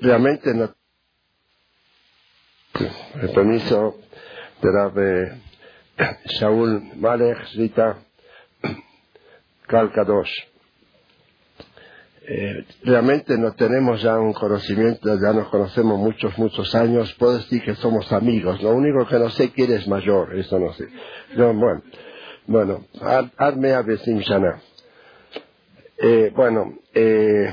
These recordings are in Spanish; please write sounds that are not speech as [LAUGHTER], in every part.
realmente no. El permiso de la Shaul Malek realmente no tenemos ya un conocimiento, ya nos conocemos muchos, muchos años, puedo decir que somos amigos, lo único que no sé quién es mayor, eso no sé. bueno, bueno, Adme Abesim Shana. Eh, bueno, eh,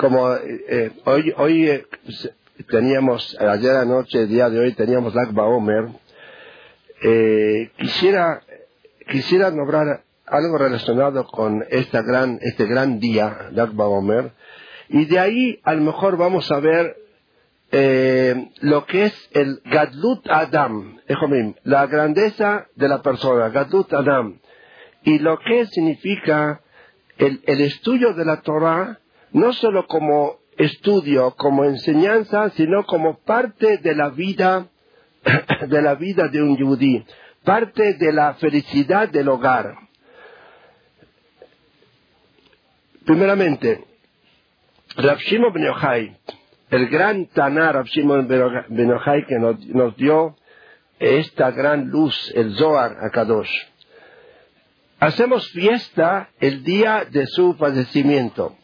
como eh, hoy, hoy eh, teníamos, ayer anoche, día de hoy, teníamos Akba Omer, eh, quisiera, quisiera nombrar algo relacionado con esta gran, este gran día de Akba Omer, y de ahí a lo mejor vamos a ver eh, lo que es el Gadlut Adam, la grandeza de la persona, Gadlut Adam, y lo que significa el, el estudio de la Torah, no solo como estudio, como enseñanza, sino como parte de la vida, [CLEARS THROAT] de la vida de un yudí, parte de la felicidad del hogar. Primeramente, Rav Shimon Ben el gran Tanar Rav Shimon Ben que nos, dio esta gran luz, el Zohar a Kadosh. Hacemos fiesta el día de su fallecimiento.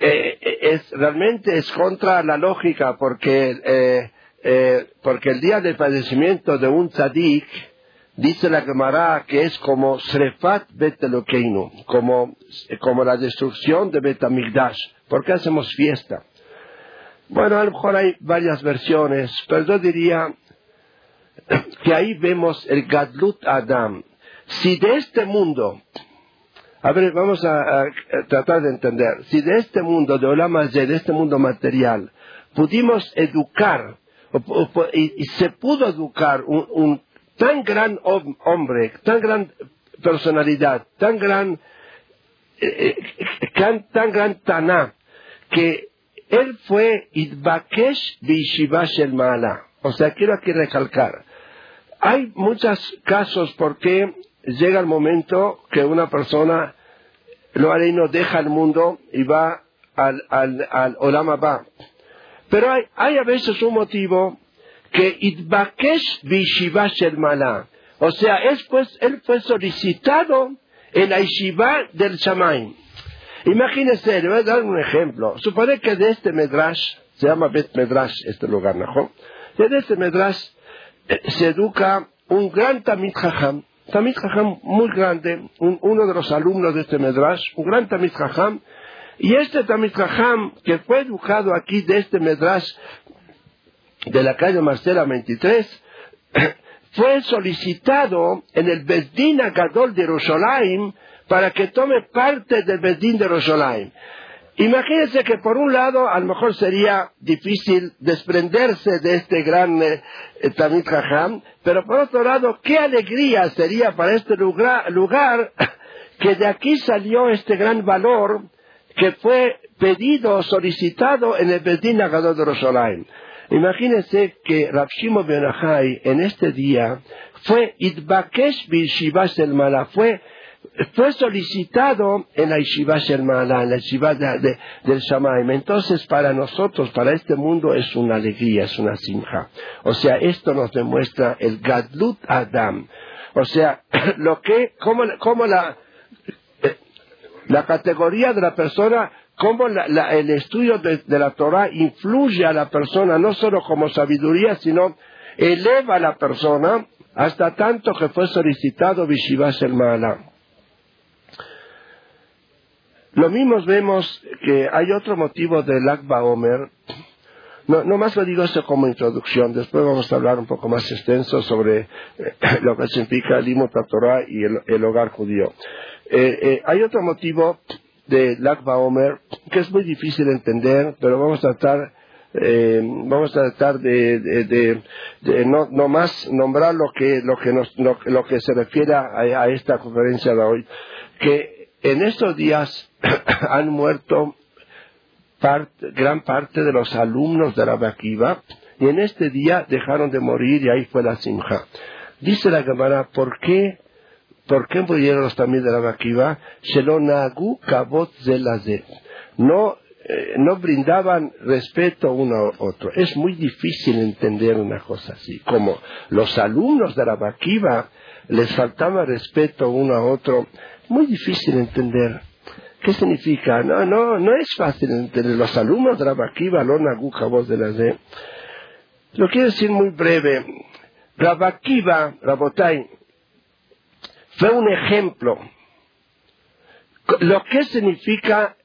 Eh, es, realmente es contra la lógica porque, eh, eh, porque el día del fallecimiento de un tzadik, dice la Gemara que es como Srefat Betelokeinu, como, como la destrucción de Betamigdash. ¿Por qué hacemos fiesta? Bueno, a lo mejor hay varias versiones, pero yo diría que ahí vemos el Gadlut Adam. Si de este mundo a ver, vamos a, tratar de entender. Si de este mundo, de Olam de este mundo material, pudimos educar, y, se pudo educar un, tan gran hombre, tan gran personalidad, tan gran, eh, eh, tan, gran Taná, que él fue Idbakesh Bishivash el Maala. O sea, quiero aquí recalcar. Hay muchos casos porque llega el momento que una persona, lo no deja el mundo y va al, al, al Olama ba. Pero hay, hay, a veces un motivo que Itbakesh Bishivash el Malá. O sea, él fue, él fue solicitado en la Yeshiva del Shamaim. Imagínense, le voy a dar un ejemplo. Supone que de este Medrash, se llama Bet Medrash este lugar, ¿no? De este Medrash eh, se educa un gran Tamid Jajam, Tamid Jajam muy grande, uno de los alumnos de este Medrash, un gran Tamid Jajam, y este Tamid Jajam, que fue educado aquí de este Medrash de la calle Marcela 23, [COUGHS] fue solicitado en el Bezdin Agadol de Rosolaim para que tome parte del Bezdin de Rosolaim. Imagínense que por un lado a lo mejor sería difícil desprenderse de este gran eh, Tamid pero por otro lado, qué alegría sería para este lugar, [LAUGHS] que de aquí salió este gran valor que fue pedido, solicitado en el Bedín Agador de Rosolaim. Imagínense que Rapshimo Benahai en este día fue Idbakesh Shivas el Mala, fue fue solicitado en la Yeshiva Shermana, en la Yeshiva del Shamaim. Entonces, para nosotros, para este mundo, es una alegría, es una simja. O sea, esto nos demuestra el Gadlut Adam. O sea, [CLEARS THROAT] lo que, cómo, la, la categoría de la persona, cómo el estudio de, la Torah influye a la persona, no solo como sabiduría, sino eleva a la persona hasta tanto que fue solicitado Vishiva Shermana. Lo mismo vemos que hay otro motivo del Akba Omer. No, no más lo digo esto como introducción, después vamos a hablar un poco más extenso sobre eh, lo que significa el Imut Torah y el, hogar judío. Eh, eh, hay otro motivo del Akba Omer que es muy difícil de entender, pero vamos a tratar vamos a tratar de, de, no, no, más nombrar lo que, lo que, nos, lo, que se refiere a, a, esta conferencia de hoy, que en estos días [CLEARS THROAT] han muerto gran parte de los alumnos de la Bakiva y en este día dejaron de morir y ahí fue la simja. Dice la Gemara, ¿por qué, por qué murieron los también de la Bakiva? Shelonagu. No, eh, no brindaban respeto uno a otro. Es muy difícil entender una cosa así. Como los alumnos de la Baquiva les faltaba respeto uno a otro, muy difícil entender. ¿Qué significa? No, no, no es fácil entender. Los alumnos de la Baquiva, Lona Aguja, voz de la D. Lo quiero decir muy breve. Rabakiva, Rabotai, fue un ejemplo. Lo que significa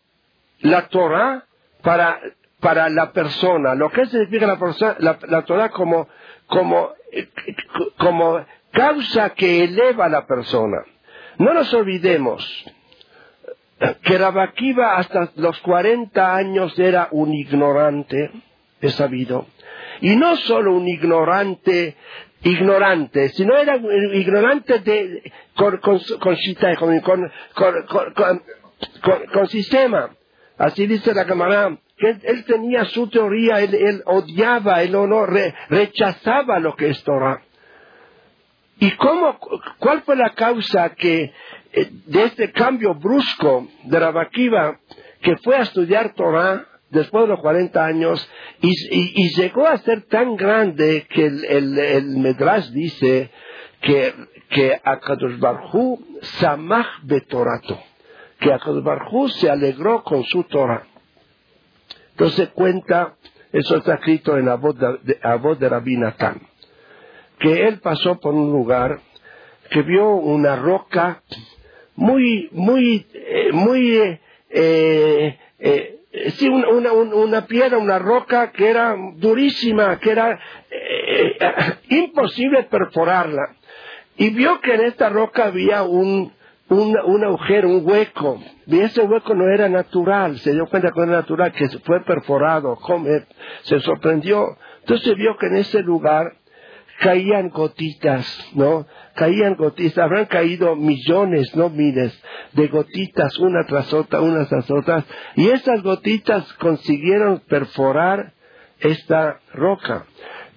la Torah para, para la persona, lo que significa la, persona, la, Torah como, como, como causa que eleva a la persona. No nos olvidemos que Rabakiva hasta los 40 años era un ignorante, es sabido. Y no solo un ignorante, ignorante, sino era un ignorante de, con, con, sistema. Así dice la camarada, que él, tenía su teoría, él, odiaba, él no, rechazaba lo que es Torah. ¿Y cómo, cuál fue la causa que, eh, de este cambio brusco de Rabakiva, que fue a estudiar Torah después de los 40 años y, llegó a ser tan grande que el, el, Medrash dice que, que Akadosh Barhu samach betorato, que Akadosh Barhu se alegró con su Torah. Entonces cuenta, eso está escrito en la voz de, la voz de Rabbi Natán, que él pasó por un lugar que vio una roca muy, muy, eh, muy, eh, eh, sí, una, una, piedra, una roca que era durísima, que era imposible perforarla. Y vio que en esta roca había un, un, un, agujero, un hueco. Y ese hueco no era natural, se dio cuenta que no era natural, que fue perforado, se sorprendió. Entonces vio que en ese lugar caían gotitas, ¿no? Caían gotitas, habrán caído millones, no miles, de gotitas una tras otra, una tras otra, y esas gotitas consiguieron perforar esta roca.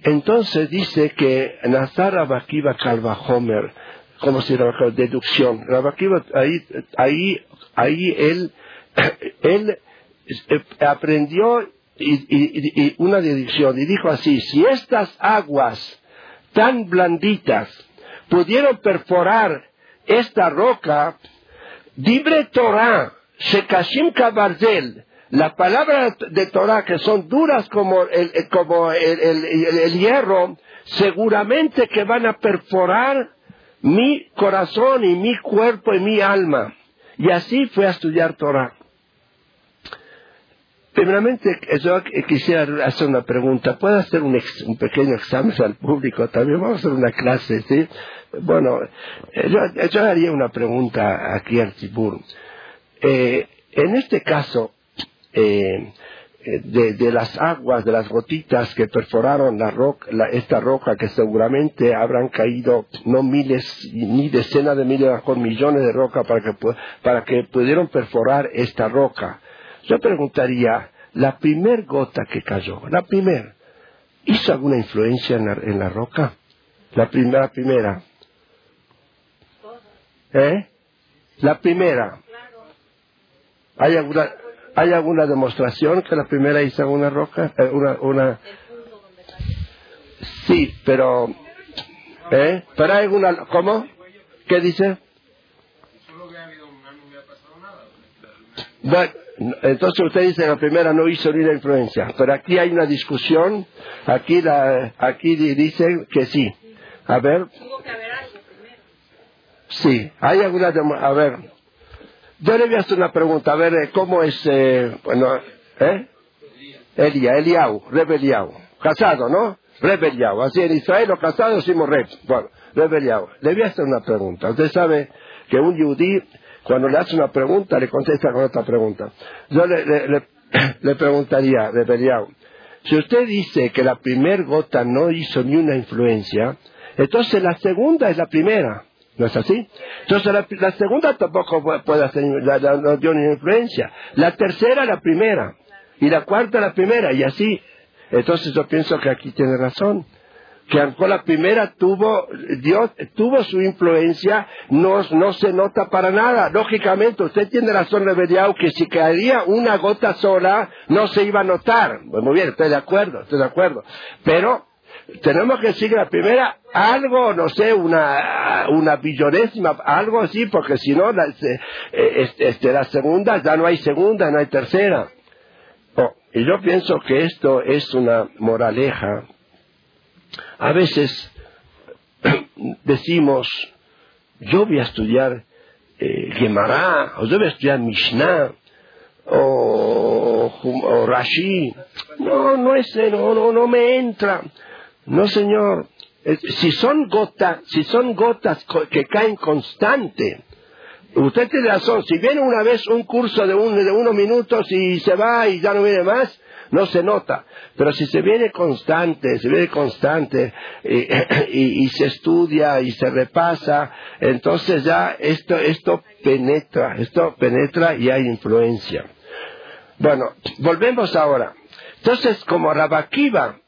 Entonces dice que Nazar Rabakiva Homer, como si Rabakiva, deducción, Rabakiva, ahí, ahí, ahí él, [CLEARS THROAT] él eh, aprendió y, una deducción y dijo así, si estas aguas tan blanditas pudieron perforar esta roca, Dibre Torah, Shekashim Kabarzel, la palabra de Torah que son duras como el, como el, hierro, seguramente que van a perforar mi corazón y mi cuerpo y mi alma. Y así fue a estudiar Torah. Primeramente, yo quisiera hacer una pregunta. ¿Puedo hacer un, pequeño examen al público también? Vamos a hacer una clase, ¿sí? Bueno, eh, yo, haría una pregunta aquí al Tibur. Eh, en este caso, eh, de, las aguas, de las gotitas que perforaron la roca, esta roca que seguramente habrán caído no miles ni decenas de miles, mejor millones de rocas para que, para que pudieron perforar esta roca. Yo preguntaría, la primer gota que cayó, la primera, ¿hizo alguna influencia en la, roca? La primera, primera. ¿Eh? La primera. ¿Hay alguna, ¿Hay alguna demostración que la primera hizo alguna roca? Eh, una, una... Sí, pero... ¿Eh? ¿Pero hay alguna... ¿Cómo? ¿Qué dice? Bueno, entonces usted dice que la primera no hizo ni la influencia, pero aquí hay una discusión, aquí, la, aquí dice que sí. A ver. Sí, hay alguna, a ver, yo le voy a hacer una pregunta, a ver, eh, ¿cómo es, eh, bueno, eh? Elia, Eliau, Rebeliau, casado, ¿no? Rebeliau, así en Israel los casados decimos Reb, bueno, Rebeliau. Le voy a hacer una pregunta, usted sabe que un yudí cuando le hace una pregunta, le contesta con otra pregunta. Yo le, le, le, [CLEARS THROAT] preguntaría, si usted dice que la primera gota no hizo ni una influencia, entonces la segunda es la primera. ¿No es así? Entonces la, segunda tampoco puede hacer, la, no dio ni influencia. La tercera la primera. Y la cuarta la primera. Y así. Entonces yo pienso que aquí tiene razón. Que aunque la primera tuvo, Dios tuvo su influencia, no, no se nota para nada. Lógicamente, usted tiene razón, Rebediao, que si caería una gota sola, no se iba a notar. Pues muy bien, estoy de acuerdo, estoy de acuerdo. Pero, tenemos que decir que la primera, algo, no sé, una, una billonésima, algo así, porque si no, la, eh, este, la segunda, ya no hay segunda, no hay tercera. Oh, y yo pienso que esto es una moraleja a veces [CLEARS THROAT] decimos, yo voy a estudiar eh, Gemara, o yo voy a estudiar Mishnah, o, Rashi. No, no es, no, no, no me entra. No, señor. Si son gotas, si son gotas que caen constante, usted tiene razón. Si viene una vez un curso de, un, de unos minutos y se va y ya no viene más, no se nota. Pero si se viene constante, se viene constante [CLEARS THROAT] y, se estudia y se repasa, entonces ya esto, esto penetra, esto penetra y hay influencia. Bueno, volvemos ahora. Entonces, como Rabakiva,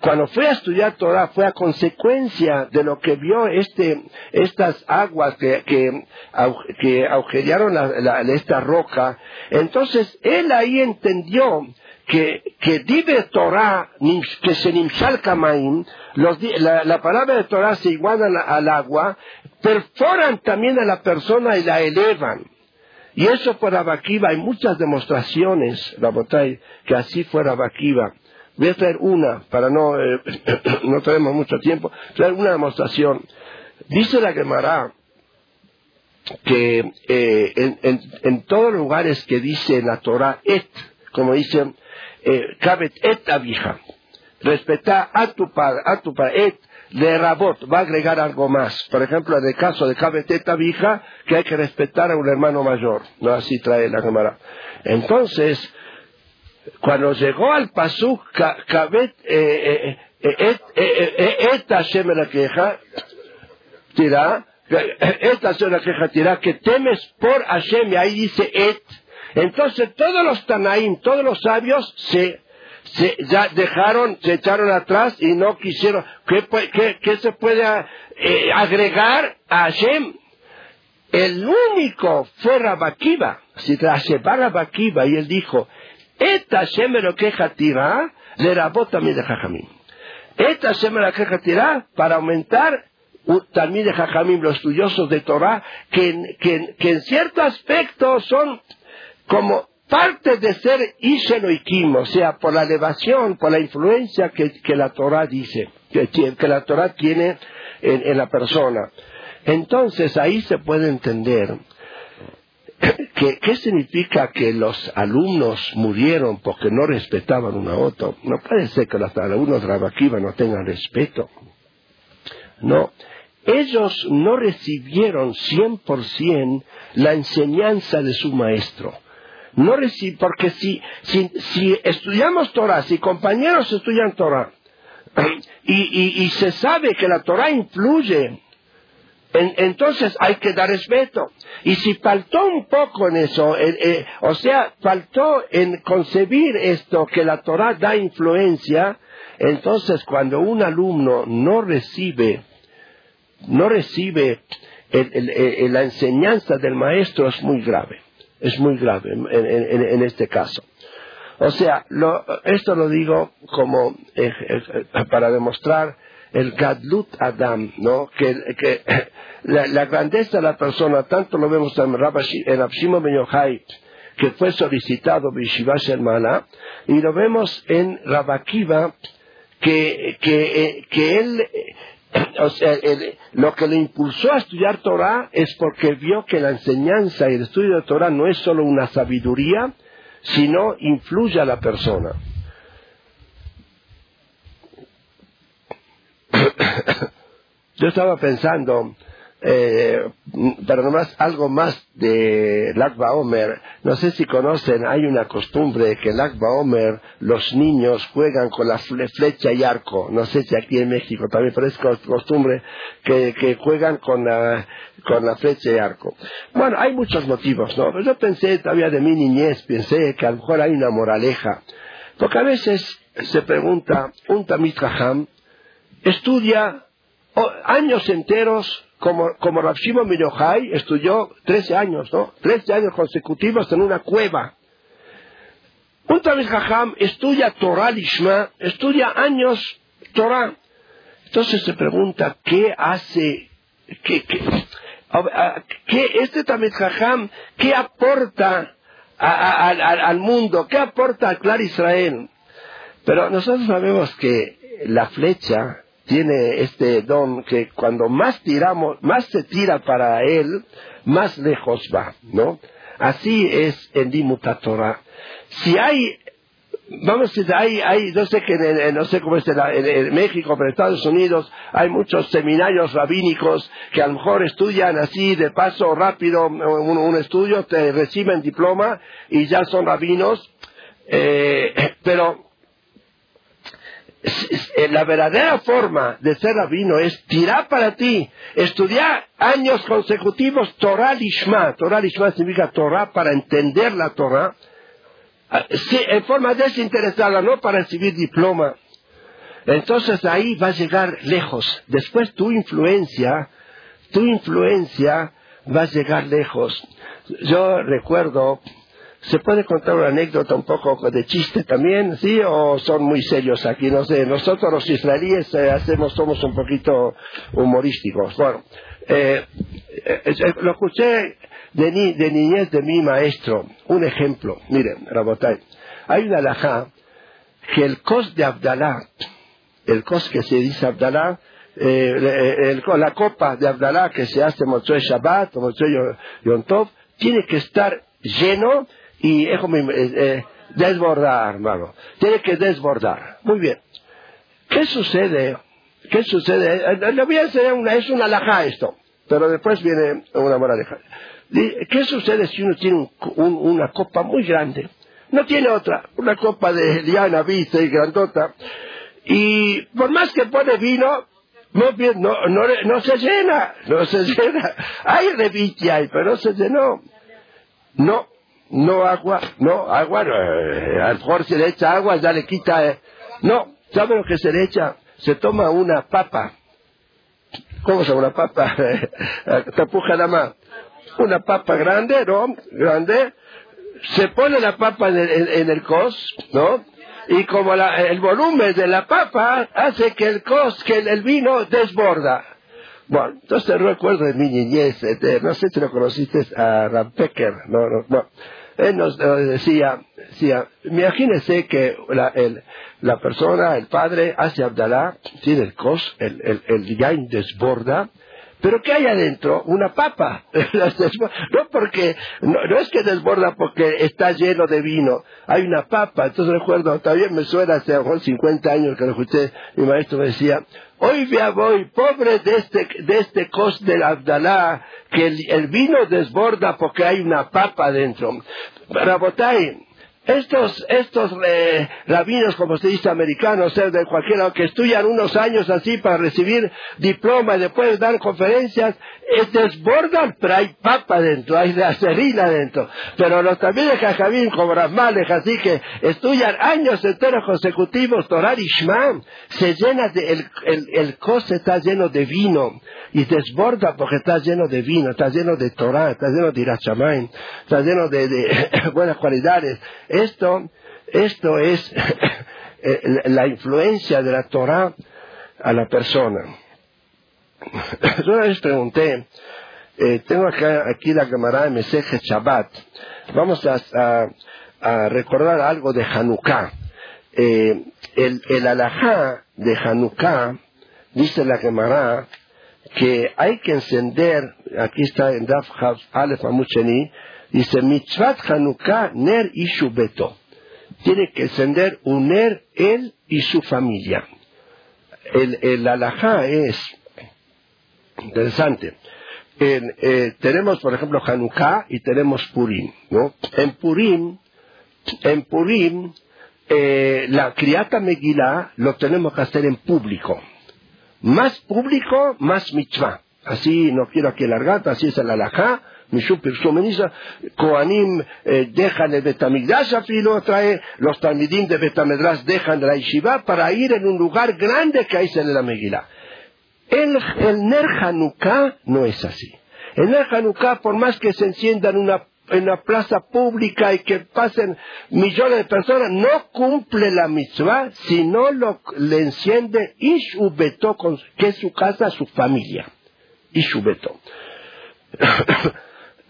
cuando fue a estudiar Torah, fue a consecuencia de lo que vio este, estas aguas que, que, que agujerearon esta roca. Entonces, él ahí entendió que, que dive Torah, que se nimshal kamaim, la, la, palabra de Torah se iguala al, agua, perforan también a la persona y la elevan. Y eso por Abakiva, hay muchas demostraciones, la botella, que así fuera Abakiva. Voy a traer una, para no, eh, [CLEARS THROAT] no tenemos mucho tiempo, traer una demostración. Dice la Gemara que eh, en, en, en, todos los lugares que dice la Torah et, como dicen, Kabet eh, et abija. Respeta a tu padre, a tu padre, et de rabot, va a agregar algo más. Por ejemplo, en el caso de Kabet et abija, que hay que respetar a un hermano mayor. No así trae la cámara. Entonces, cuando llegó al pasuk, Kabet eh, eh, et la queja, tira, esta es la queja, tira, que temes por Hashem, y ahí dice et, entonces todos los Tanaim, todos los sabios se, ya dejaron, se echaron atrás y no quisieron. ¿Qué, se puede eh, agregar a Hashem? El único fue Rabakiva, si Sheba Rabakiva, y él dijo, Esta Hashem lo queja tira, le rabó también de Jajamim. Esta lo queja tira para aumentar también de Jajamim, los estudiosos de Torah, que, que, que en cierto aspecto son como parte de ser Ikim, o sea, por la elevación, por la influencia que, la Torah dice, que, la Torah tiene en, la persona. Entonces ahí se puede entender que, qué significa que los alumnos murieron porque no respetaban uno a otro. No puede ser que los alumnos de Rabakiva no tengan respeto. No, ellos no recibieron 100% la enseñanza de su maestro no porque si, si, estudiamos Torah, si compañeros estudian Torah, [CLEARS THROAT] y, se sabe que la Torah influye, entonces hay que dar respeto. Y si faltó un poco en eso, eh, o sea, faltó en concebir esto, que la Torah da influencia, entonces cuando un alumno no recibe, no recibe la enseñanza del maestro es muy grave es muy grave en, este caso. O sea, esto lo digo como eh, eh, para demostrar el Gadlut Adam, ¿no? Que, [LAUGHS] la, grandeza de la persona, tanto lo vemos en, Abshimo Ben Yochai, que fue solicitado Bishivash Mala, y lo vemos en Rabakiva, que, que, eh, que él [CLEARS THROAT] o sea, lo que le impulsó a estudiar Torah es porque vio que la enseñanza y el estudio de Torah no es solo una sabiduría, sino influye a la persona. [CLEARS THROAT] Yo estaba pensando, eh, pero nomás algo más de Lagba Omer. No sé si conocen, hay una costumbre que Lagba Omer los niños juegan con la flecha y arco. No sé si aquí en México también, pero es costumbre que, juegan con la, con la flecha y arco. Bueno, hay muchos motivos, ¿no? Pero yo pensé todavía de mi niñez, pensé que a lo mejor hay una moraleja. Porque a veces se pregunta, un Tamit estudia años enteros como, como Rav Shimon estudió 13 años, ¿no? 13 años consecutivos en una cueva. Un Talmid Jajam estudia Torah Lishma, estudia años Torah. Entonces se pregunta, ¿qué hace, qué, qué, este Talmid Jajam, qué aporta al mundo, qué aporta al Clar Israel? Pero nosotros sabemos que la flecha tiene este don que cuando más tiramos, más se tira para él, más lejos va, ¿no? Así es en Dimuta Torah. Si hay, vamos a decir, hay, hay no sé que, no sé cómo es en, México, pero en Estados Unidos hay muchos seminarios rabínicos que a lo mejor estudian así de paso rápido un, estudio, te reciben diploma y ya son rabinos, eh, pero la verdadera forma de ser rabino es tirar para ti, estudiar años consecutivos Torah Lishma. Torah Lishma significa Torah para entender la Torah, ah, en forma desinteresada, no para recibir diploma. Entonces ahí va a llegar lejos. Después tu influencia, tu influencia va a llegar lejos. Yo recuerdo ¿Se puede contar una anécdota un poco de chiste también, sí? ¿O son muy serios aquí? No sé. Nosotros los israelíes eh, hacemos, somos un poquito humorísticos. Bueno, eh, eh, lo escuché de, de, niñez de mi maestro. Un ejemplo. Miren, Rabotay. Hay una alajá que el cos de Abdalá, el cos que se dice Abdalá, la copa de Abdalá que se hace Motzoi Shabbat o Motzoi Yom Tov, tiene que estar lleno y eh, eh, desbordar, hermano. Tiene que desbordar. Muy bien. ¿Qué sucede? ¿Qué sucede? Eh, le voy a enseñar una, es una alajá esto, pero después viene una moraleja. ¿Qué sucede si uno tiene una copa muy grande? No tiene otra, una copa de liana, vista y grandota. Y por más que pone vino, no, no, no, no se llena, no se [LAUGHS] llena. Hay revite pero no se llenó. No, no agua, no agua, eh, al mejor se le echa agua, ya le quita. Eh. No, ¿sabe lo que se le echa? Se toma una papa. ¿Cómo se llama una papa? [LAUGHS] Tapuja la más. Una papa grande, ¿no? Grande. Se pone la papa en el, en, el cos, ¿no? Y como la, el volumen de la papa hace que el cos, que el, vino desborda. Bueno, entonces recuerdo de mi niñez, este, no sé si lo conociste a Rampecker, no, no, no él nos decía, decía, imagínese que la, el, la persona, el padre, hace Abdalá, tiene el cos, el, el, el desborda, pero ¿qué hay adentro? Una papa. [LAUGHS] no porque, no, es que desborda porque está lleno de vino. Hay una papa. Entonces recuerdo, todavía me suena hace 50 años que lo escuché, mi maestro me decía, hoy ya voy, pobre de este, de este cos del Abdalá, que el, vino desborda porque hay una papa adentro. Rabotay, estos, estos eh, rabinos, como se dice, americanos, ser de cualquiera, que estudian unos años así para recibir diploma y después dar conferencias, eh, desbordan, pero hay papa dentro, hay acerina dentro. Pero los también de Jajamín, como Ramales, así que estudian años enteros consecutivos, Torah y se llena de, el, el, el cose está lleno de vino y desborda porque está lleno de vino, está lleno de Torah, está lleno de Irachamain, está lleno de [COUGHS] buenas cualidades. Esto, esto es [LAUGHS] la influencia de la Torah a la persona. [LAUGHS] Yo una vez pregunté, eh, tengo acá, aquí la Gemara de Meseje Shabbat, vamos a, recordar algo de Hanukkah. Eh, el, el alajá de Hanukkah, dice la Gemara, que hay que encender, aquí está en Daf Aleph Amucheni, dice Mitzvat Hanukkah Ner y Beto. Tiene que encender un Ner él y su familia. El, el alajá es interesante. Eh, tenemos, por ejemplo, Hanukkah y tenemos Purim, ¿no? En Purim, en Purim, eh, la criata Megillah lo tenemos que hacer en público. Más público, más mitzvah. Así, no quiero aquí alargar, así es el alajá, Pirsumeniza, Koanim eh, dejan el Betamigdash afilo trae, los Betamedras dejan la Yeshiva para ir en un lugar grande que hay en la Megillah. El, el Ner Hanukkah no es así. El Ner Hanukkah, por más que se encienda en una plaza pública y que pasen millones de personas, no cumple la mitzvah si no lo, le enciende Ishubeto, que es su casa, su familia. Ishubeto.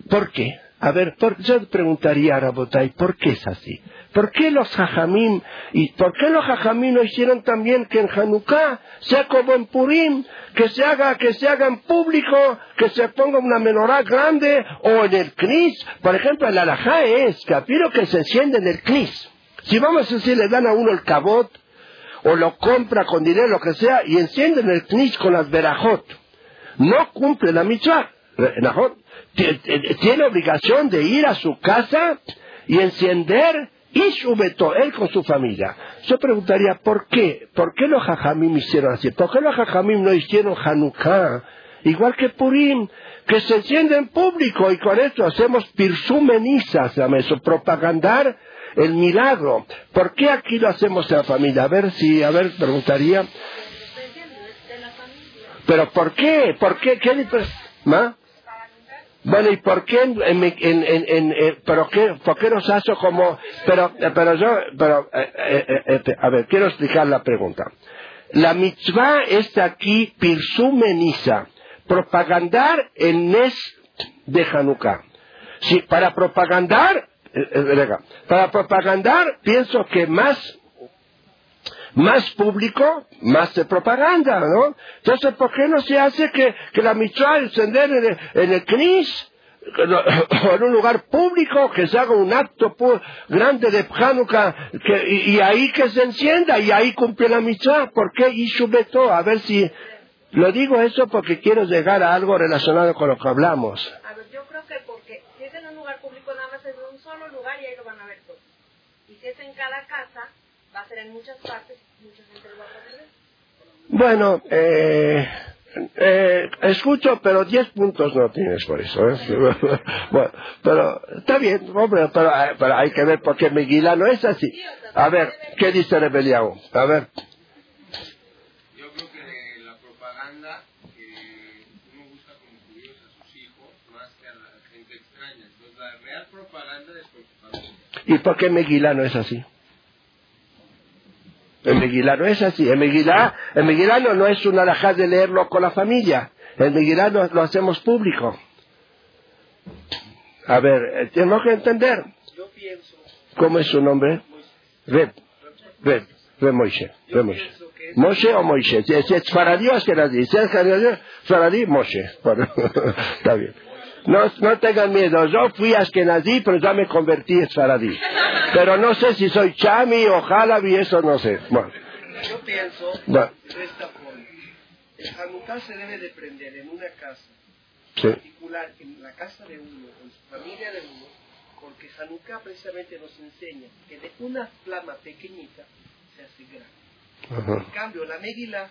¿Por qué? A ver, yo preguntaría a Rabotay, ¿por qué es así? ¿Por qué los jajamim, y por qué los jajamim no hicieron también que en Hanukkah sea como en Purim, que se haga, que se haga en público, que se ponga una menorá grande, o en el Knis? Por ejemplo, el alajá es que apiro que se enciende en el Knis. Si vamos a decir, le dan a uno el cabot, o lo compra con dinero, lo que sea, y encienden el Knis con las verajot, no cumple la mitzvah tiene obligación de ir a su casa y encender y subeto, él con su familia. Yo preguntaría, ¿por qué? ¿Por qué los jajamim hicieron así? ¿Por qué los jajamim no hicieron Hanukkah? Igual que Purim, que se enciende en público y con esto hacemos pirsumeniza, se llama eso, propagandar el milagro. ¿Por qué aquí lo hacemos en la familia? A ver si, a ver, preguntaría. Pero ¿por qué? ¿Por qué? ¿Qué ¿Ma? Bueno, ¿y por qué, en, en, en, eh, pero qué, por qué nos hace como, pero, pero yo, pero, eh, eh, a ver, quiero explicar la pregunta. La mitzvah es aquí pirsumeniza, propagandar el Nes de Hanukkah. Sí, para propagandar, para propagandar pienso que más más público, más de propaganda, ¿no? Entonces, ¿por qué no se hace que, que la mitzvah encender en el, en el CNIS, [COUGHS] en un lugar público, que se haga un acto grande de Hanukkah, que, y, ahí que se encienda, y ahí cumple la mitzvah? ¿Por qué Ishubeto? A ver si... Lo digo eso porque quiero llegar a algo relacionado con lo que hablamos. A ver, yo creo que porque si es en un lugar público nada más es en un solo lugar y ahí lo van a ver todos. Y si es en cada casa, va a ser en muchas partes bueno, eh, eh, escucho, pero 10 puntos no tienes por eso. ¿eh? [LAUGHS] bueno, pero está bien, hombre, pero, pero, hay que ver por qué Meguila no es así. A ver, ¿qué dice Rebeliao? A ver. Yo creo que la propaganda que uno busca como judíos a sus hijos más que a la gente extraña. Entonces, la real propaganda es propaganda. ¿Y por qué Meguila no es así? El Megilá no es así. El Megilá, el Megilá no, es una alajá de leerlo con la familia. El Megilá lo, lo hacemos público. A ver, eh, tenemos que entender. Yo pienso. ¿Cómo es su nombre? Reb. Reb. Reb Moishe. Reb Moishe. Moshe o Moishe. Si es Faradí o Askenazi. Si es Faradí, Moshe. [LAUGHS] está bien. No, no tengan miedo. Yo fui Askenazi, pero ya me convertí en Faradí. Pero no sé si soy chami o jalabi, eso no sé. Bueno. Yo pienso no. de esta forma. El Hanukkah se debe de prender en una casa, sí. en particular en la casa de uno, en su familia de uno, porque Hanukkah precisamente nos enseña que de una flama pequeñita se hace grande. Ajá. En cambio, la Megillah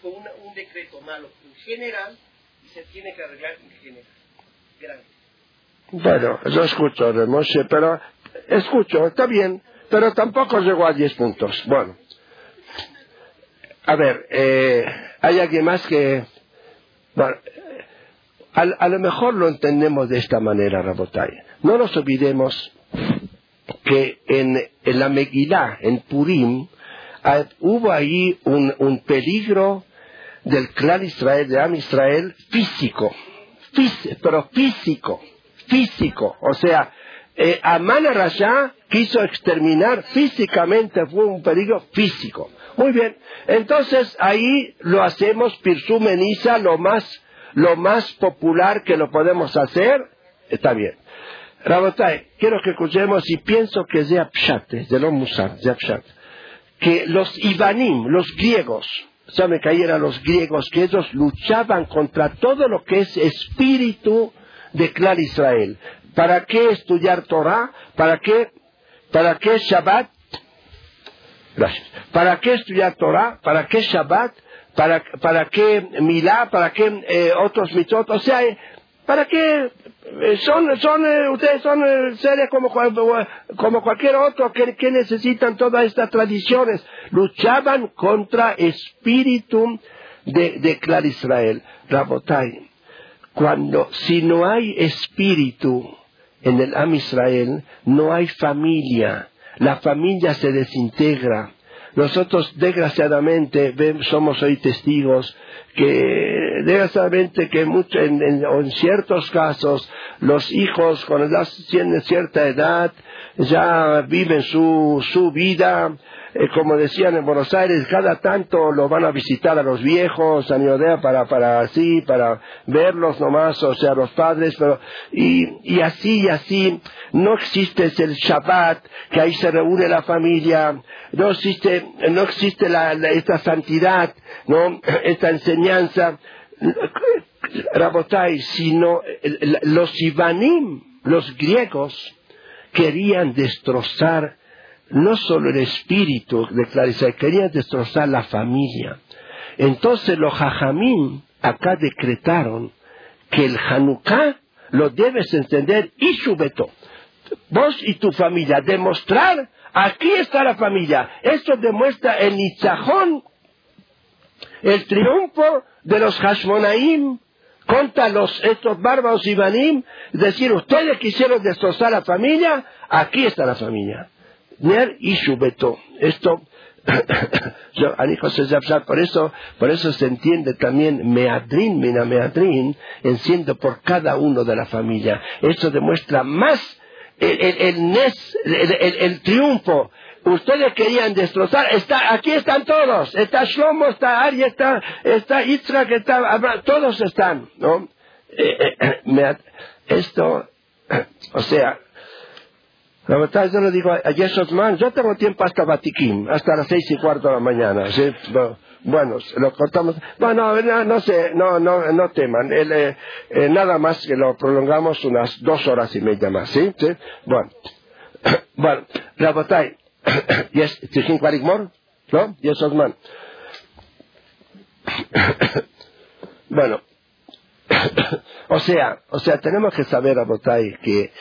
fue una, un decreto malo en general y se tiene que arreglar en general. Grande. Bueno, yo escucho, Moshe, pero escucho, está bien, pero tampoco llegó a 10 puntos. Bueno, a ver, eh, hay alguien más que... Bueno, a, a, lo mejor lo entendemos de esta manera, Rabotay. No nos olvidemos que en, en la Megilá, en Purim, hubo ahí un, un, peligro del clan Israel, de Am Israel, físico, físico pero físico, físico. O sea, eh, Rasha quiso exterminar físicamente, fue un peligro físico. Muy bien, entonces ahí lo hacemos pirsumeniza lo más, lo más popular que lo podemos hacer, está bien. Rabotai, quiero que escuchemos y pienso que es de Apshat, de los Musar, que los Ibanim, los griegos, saben que ahí eran los griegos, que ellos luchaban contra todo lo que es espíritu de clan Israel. ¿Para qué estudiar Torah? ¿Para qué, para qué Shabbat? ¿Para qué estudiar Torah? ¿Para qué Shabbat? ¿Para, para qué Milá? ¿Para qué eh, otros mitzvot? O sea, ¿Para qué? Eh, Son, son, eh, ustedes son eh, seres como, como cualquier otro que, que necesitan todas estas tradiciones. Luchaban contra espíritu de, de Clar Israel. Rabotai, cuando, si no hay espíritu en el Am Israel, no hay familia. La familia se desintegra. Nosotros, desgraciadamente, somos hoy testigos que, desgraciadamente, que en, en- en ciertos casos, los hijos, cuando tienen cierta edad, ya viven su, su vida, eh, como decían en Buenos Aires, cada tanto lo van a visitar a los viejos, a Niodea, para, para así, para verlos nomás, o sea, los padres, pero, y, y así y así, no existe el Shabbat, que ahí se reúne la familia, no existe, no existe la, esta santidad, no, [CLEARS THROAT] esta enseñanza, Rabotai, sino los Ivanim, los griegos, querían destrozar no solo el espíritu de Clarisa, querían destrozar la familia. Entonces los Jajamín acá decretaron que el Hanukkah lo debes entender y su veto. Vos y tu familia, demostrar, aquí está la familia. Esto demuestra el Nitzajón, el triunfo de los Hashmonaim contra los, estos bárbaros Ibanim, decir, ustedes quisieron destrozar la familia, aquí está la familia. Ner y Shubeto. Esto, [COUGHS] por eso, por eso se entiende también Meadrin, Mina Meadrin, enciende por cada uno de la familia. Esto demuestra más el, el, el, el- el triunfo. Ustedes querían destrozar, está, aquí están todos, está Shlomo, está Ari, está, está Yitzhak, está Abraham, todos están, ¿no? Eh, eh, eh, esto, [CLEARS THROAT] o sea, la yo le digo a Yeshua Man, yo tengo tiempo hasta Vatiquín, hasta las seis y cuarto de la mañana. Bueno, lo cortamos. Bueno, no, no sé, no, no, no teman. Eh, nada más que lo prolongamos unas dos horas y media más, ¿sí? ¿Sí? Bueno, [CLEARS THROAT] bueno, Rabotai, [COUGHS] yes, צריכים כבר לגמור? לא? יש עוד זמן. bueno, [COUGHS] o sea, o sea, tenemos que saber, Abotay, que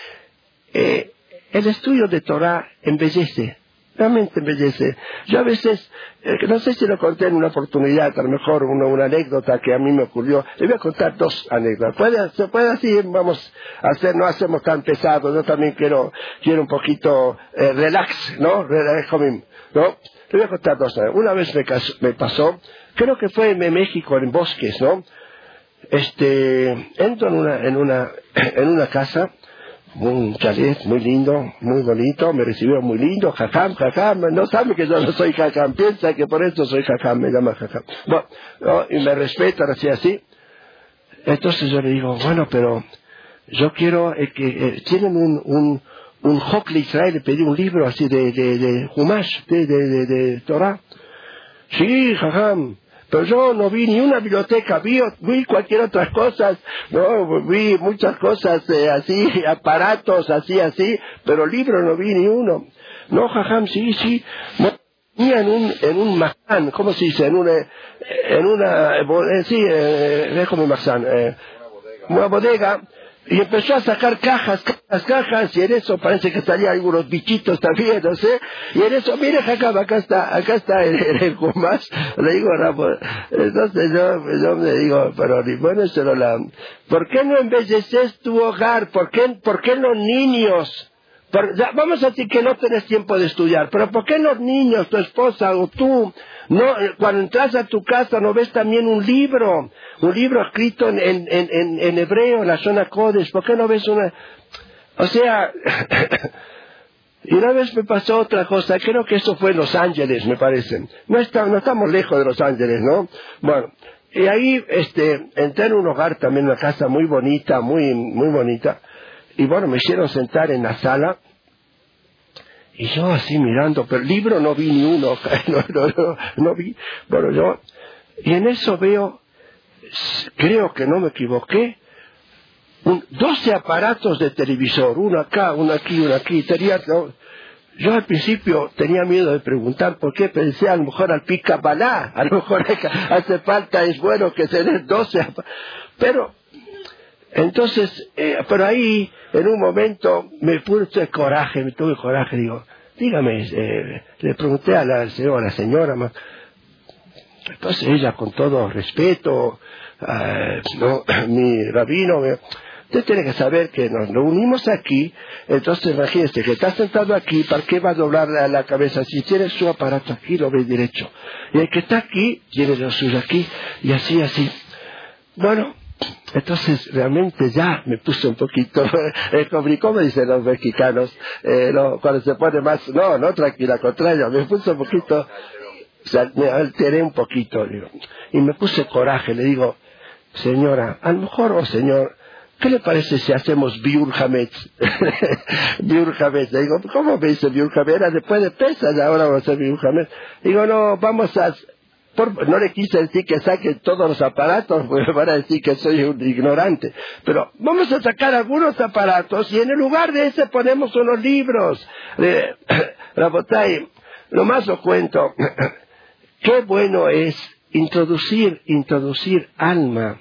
eh, el estudio de Torah embellece realmente embellece. Yo a veces, eh, no sé si lo conté en una oportunidad, a lo mejor una, una anécdota que a mí me ocurrió. Le voy a contar dos anécdotas. Puede, se puede así, vamos hacer, no hacemos tan pesado. Yo también quiero, quiero un poquito eh, relax, ¿no? Relax, ¿no? Le voy a contar dos. Una vez me, cas- me pasó, creo que fue en México, en Bosques, ¿no? Este, entro en una, en una, [CLEARS THROAT] en una casa, un chalet muy lindo, muy bonito, me recibió muy lindo, jajam, jajam, no sabe que yo no soy jajam, piensa que por eso soy jajam, me llama jajam. Bueno, no, y me respetan así, así. Entonces yo le digo, bueno, pero yo quiero eh, que eh, tienen un, un, un Hokle Israel, le pedí un libro así de, de, de Humash, de, de, de, de Torah. Sí, jajam, pero yo no vi ni una biblioteca, vi, vi cualquier otras cosas, no, vi muchas cosas eh, así, [LAUGHS] aparatos así, así, pero libro no vi ni uno. No, jajam, sí, sí, venía en un, en un mazán, ¿cómo se dice? En una, en una, eh, eh, sí, eh, déjame mazán, eh, una bodega, y empezó a sacar cajas, cajas, cajas, y en eso parece que salían algunos bichitos también, no sé, y en eso, mire, Jacob, acá está, acá está el, el, el le digo, Rafa, entonces yo, yo me digo, pero bueno, se la, ¿por qué no embelleces tu hogar? ¿Por qué, por qué los niños? Vamos a decir que no tenés tiempo de estudiar, pero ¿por qué los niños, tu esposa o tú, no, eh, cuando entras a tu casa no ves también un libro, un libro escrito en, en, en, en- hebreo, en la zona Kodesh, ¿por qué no ves una, o sea, [COUGHS] y una vez me pasó otra cosa, creo que eso fue en Los Ángeles, me parece. No, está, no estamos lejos de Los Ángeles, ¿no? Bueno, y ahí este, entré en un hogar también, una casa muy bonita, muy, muy bonita. Y bueno, me hicieron sentar en la sala. Y yo así mirando, pero el libro no vi ni uno, [LAUGHS] no, vi. Bueno, yo, y en eso veo, creo que no me equivoqué, un, 12 aparatos de televisor, uno acá, uno aquí, uno aquí. Tenía, yo al principio tenía miedo de preguntar por qué, pensé a lo mejor al pica balá, a lo mejor [LAUGHS] hace falta, es bueno que tener 12 apa- Pero Entonces, eh, pero ahí, en un momento, me puse coraje, me tuve coraje, digo, dígame, eh, le pregunté a la señora, a la señora, ma- entonces ella con todo respeto, eh, no, [CLEARS THROAT] mi rabino, me- usted tiene que saber que nos reunimos aquí, entonces imagínese que está sentado aquí, ¿para qué va a doblar la, la cabeza? Si tiene su aparato aquí, lo ve derecho. Y el que está aquí, tiene lo suyo aquí, y así, así. Bueno, entonces realmente ya me puse un poquito, [LAUGHS] eh, como, dicen los mexicanos, eh, cuando se pone más, no, no tranquila, al contrario, me puse un poquito, me alteré un poquito, digo, y me puse coraje, le digo, señora, a lo mejor, o señor, ¿qué le parece si hacemos Biur Hametz? [LAUGHS] Le digo, ¿cómo me dice Biur? Era después de pesas, ahora vamos a hacer Biur. Digo, no, vamos a... por- no le quise decir que saque todos los aparatos, [LAUGHS] porque van a decir que soy un ignorante. Pero vamos a sacar algunos aparatos y en el lugar de ese ponemos unos libros. Eh, [CLEARS THROAT] Rabotay, lo más lo cuento. [CLEARS THROAT] Qué bueno es introducir, introducir alma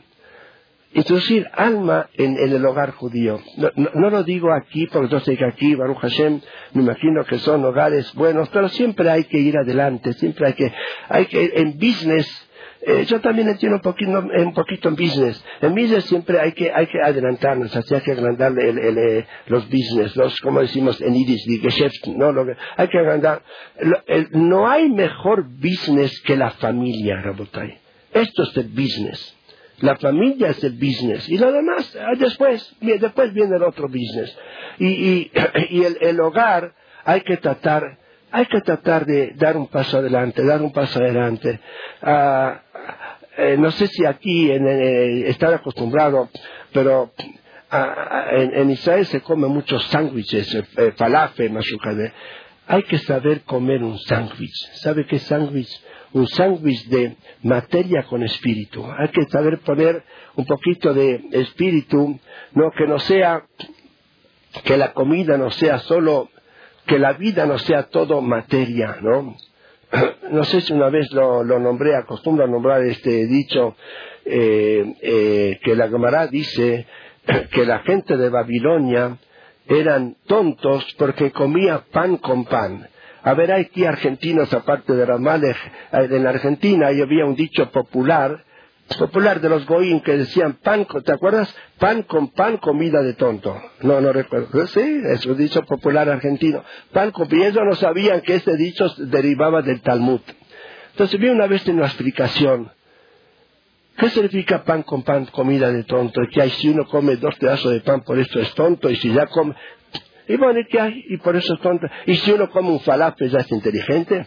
introducir alma en, en el hogar judío. No, no- no lo digo aquí porque yo sé que aquí, Baruch Hashem, me imagino que son hogares buenos, pero siempre hay que ir adelante, siempre hay que, hay que, en business, eh, yo también entiendo un poquito, un poquito en business. En business siempre hay que, hay que adelantarnos, así hay que agrandar el, eh, los business, los, como decimos en Yiddish, die Geschäft, no, lo hay que agrandar. No hay mejor business que la familia, Rabotai. Esto es el business. La familia es el business y lo demás ah, después, después viene el otro business. Y, y, [CLEARS THROAT] y el, hogar hay que tratar, hay que tratar de dar un paso adelante, dar un paso adelante. Ah, eh, no sé si aquí en, en- están acostumbrados, pero ah, ah, en, Israel se come muchos sándwiches, eh, eh, falafel, mashukade. Hay que saber comer un sándwich. ¿Sabe qué sándwich? Un sándwich de materia con espíritu. Hay que saber poner un poquito de espíritu, no que no sea que la comida no sea solo, que la vida no sea todo materia, ¿no? [CLEARS THROAT] No sé si una vez lo, nombré, acostumbro a nombrar este dicho, eh, eh, que la Gemara dice [CLEARS THROAT] que la gente de Babilonia eran tontos porque comía pan con pan. A ver, hay aquí argentinos, aparte de Ramalej, en Argentina ahí había un dicho popular, popular de los Goín que decían pan, ¿te acuerdas? Pan con pan, comida de tonto. No, no recuerdo. Sí, es un dicho popular argentino. Pan con y ellos no sabían que ese dicho derivaba del Talmud. Entonces vi una vez en una explicación. ¿Qué significa pan con pan, comida de tonto? Que hay si uno come dos pedazos de pan, por eso es tonto, y si ya come... Y bueno, ¿y qué hay? Y por eso es. Y si uno come un falafel, ya es inteligente.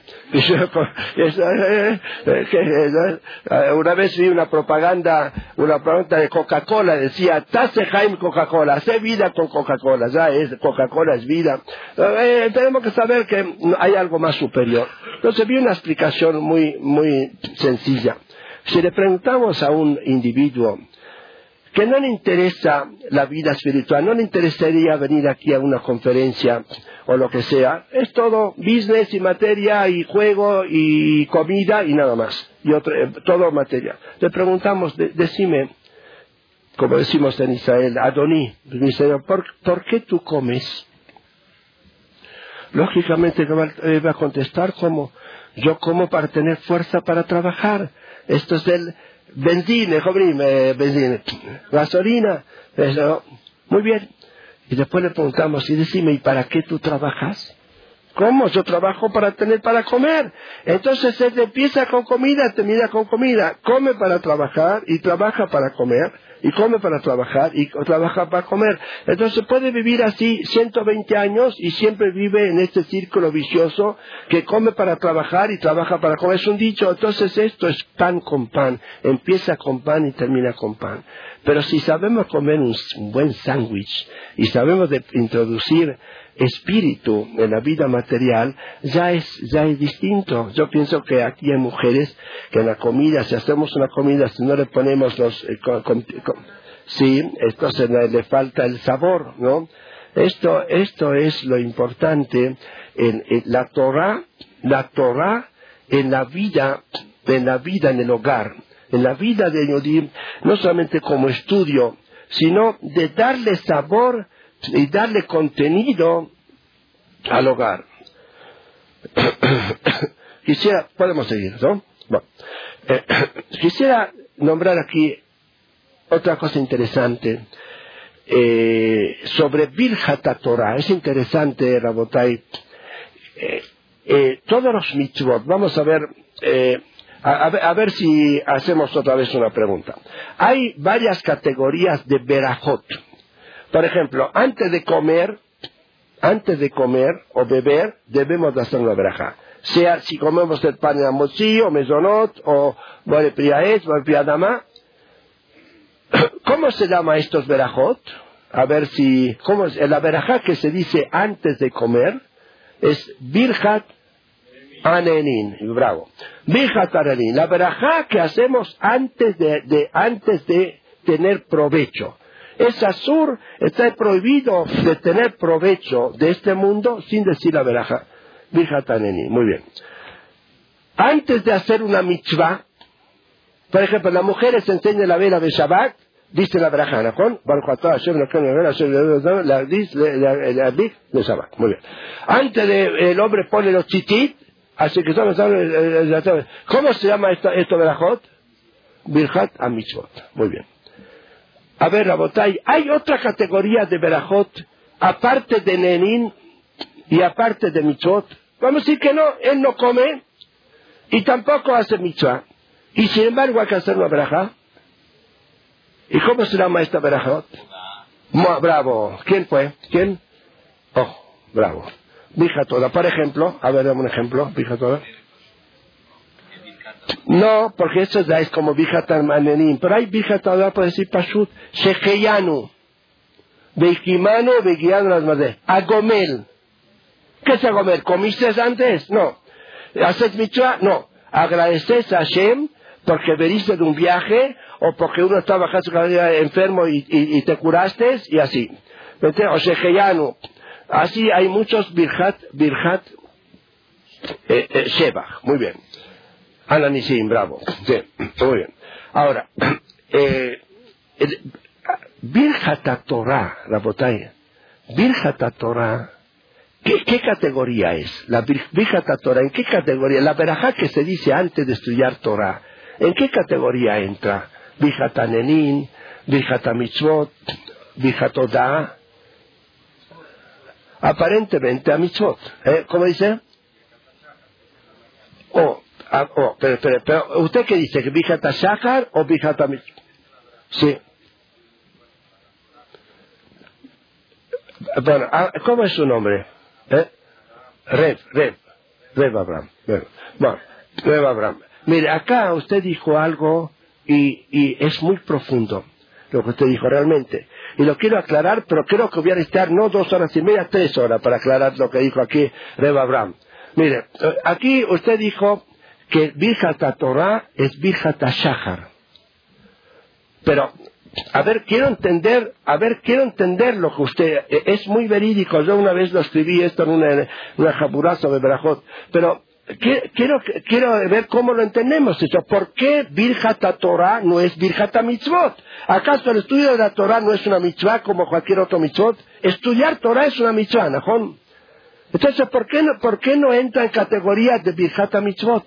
Una vez vi una propaganda, una propaganda de Coca-Cola, decía, Tase Jaime Coca-Cola, hace vida con Coca-Cola, ya es, Coca-Cola es vida. Eh, tenemos que saber que hay algo más superior. Entonces vi una explicación muy, muy sencilla. Si le preguntamos a un individuo que no le interesa la vida espiritual, no le interesaría venir aquí a una conferencia o lo que sea, es todo business y materia y juego y comida y nada más, y otro, eh, todo materia. Le preguntamos, de- decime, como decimos en Israel, Adoní, dice, ¿por, ¿por qué tú comes? Lógicamente eh, va a contestar como, yo como para tener fuerza para trabajar. Esto es el benzina, eh, benzina, gasolina. Eso, muy bien. Y después le preguntamos, y decime, ¿y para qué tú trabajas? ¿Cómo? Yo trabajo para tener para comer. Entonces él empieza con comida, termina con comida. Come para trabajar y trabaja para comer. Y come para trabajar y trabaja para comer. Entonces puede vivir así 120 años y siempre vive en este círculo vicioso que come para trabajar y trabaja para comer. Es un dicho. Entonces esto es pan con pan. Empieza con pan y termina con pan. Pero si sabemos comer un, buen sándwich y sabemos de introducir espíritu en la vida material, ya es, ya es distinto. Yo pienso que aquí hay mujeres que en la comida, si hacemos una comida, si no le ponemos los... eh, con- sí, entonces le, falta el sabor, ¿no? Esto, esto es lo importante en, en la Torah, la Torah en la vida, en la vida en el hogar, en la vida de Yodim, no solamente como estudio, sino de darle sabor y darle contenido al hogar. [COUGHS] quisiera, podemos seguir, ¿no? Eh, [COUGHS] quisiera nombrar aquí otra cosa interesante eh, sobre Birjata Torah. Es interesante, Rabotai. Eh, eh, todos los mitzvot, vamos a ver, a, ver, si hacemos otra vez una pregunta. Hay varias categorías de berajot. Por ejemplo, antes de comer, antes de comer o beber, debemos de hacer una verajá. Sea si comemos el pan de o mesonot, o Bore Priaet, Bore Priadama, ¿Cómo se llama estos verajot? A ver si, ¿cómo es? La verajá que se dice antes de comer es Birhat Anenin, bravo. Birhat Anenin, la verajá que hacemos antes de, antes de tener provecho. Es azur, está prohibido de tener provecho de este mundo sin decir la verajá. Birhat Anenin, muy bien. Antes de hacer una mitzvah, por ejemplo, las mujeres enseñan la vela de Shabbat, dice la braja, ¿no? de Shabbat. Muy bien. Antes de el hombre pone los chitit, así que ¿Cómo se llama esto, esto Berajot? Birhat Amitzvot. Muy bien. A ver, Rabotay, hay otra categoría de Berajot, aparte de Nenin y aparte de Mitzvot. Vamos a decir que no, él no come y tampoco hace Mitzvah. Y sin embargo hay que hacer una verajá. ¿Y cómo se llama esta verajot? Bravo. ¿Quién fue? ¿Quién? Oh, bravo. Vija toda. Por ejemplo, a ver, dame un ejemplo. Vija toda. No, porque eso ya es como Vija Manenín. Pero hay toda, puede decir Pashut. Shekeyanu. Beikimanu, Beikiyanu, las madres. Agomel. ¿Qué es Agomel? ¿Comiste antes? No. ¿Haces mitzvah? No. Agradeces a Hashem porque veniste de un viaje o porque uno estaba enfermo y, te curaste y así. O Sheheyanu. Así hay muchos Birhat, Birhat eh, eh. Muy bien. Ananisim, bravo. Sí, muy bien. Ahora, [CLEARS THROAT] eh, Birhat Torah, la botella. Birhat Torah. ¿Qué, ¿Qué, categoría es? La Birhat Torah, ¿en qué categoría? La verajá que se dice antes de estudiar Torah. ¿En qué categoría entra? Bijatanenin, Bijatamitzvot, Bijatoda. Aparentemente a mitzvot. ¿Eh? ¿Cómo dice? Oh, oh pero, pero, ¿usted qué dice? ¿Que Bijatashachar o Bijatamitzvot? Sí. Bueno, ah, ¿cómo es su nombre? ¿Eh? Rev, Rev, Rev Abraham. Bueno, Rev Abraham. Mire, acá usted dijo algo y, y, es muy profundo lo que usted dijo realmente. Y lo quiero aclarar, pero creo que voy a necesitar no dos horas y media, tres horas para aclarar lo que dijo aquí Reba Abraham. Mire, aquí usted dijo que Birjata Torah es Birjata Shahar. Pero, a ver, quiero entender, a ver, quiero entender lo que usted, es muy verídico, yo una vez lo escribí esto en una, una jaburazo de Berajot, pero quiero, quiero ver cómo lo entendemos eso. ¿Por qué Birjata Torah no es Birjata Mitzvot? ¿Acaso el estudio de la Torah no es una mitzvah como cualquier otro mitzvot? Estudiar Torah es una mitzvah, ¿no? Entonces, ¿por qué no, por qué no entra en categoría de Birjata Mitzvot?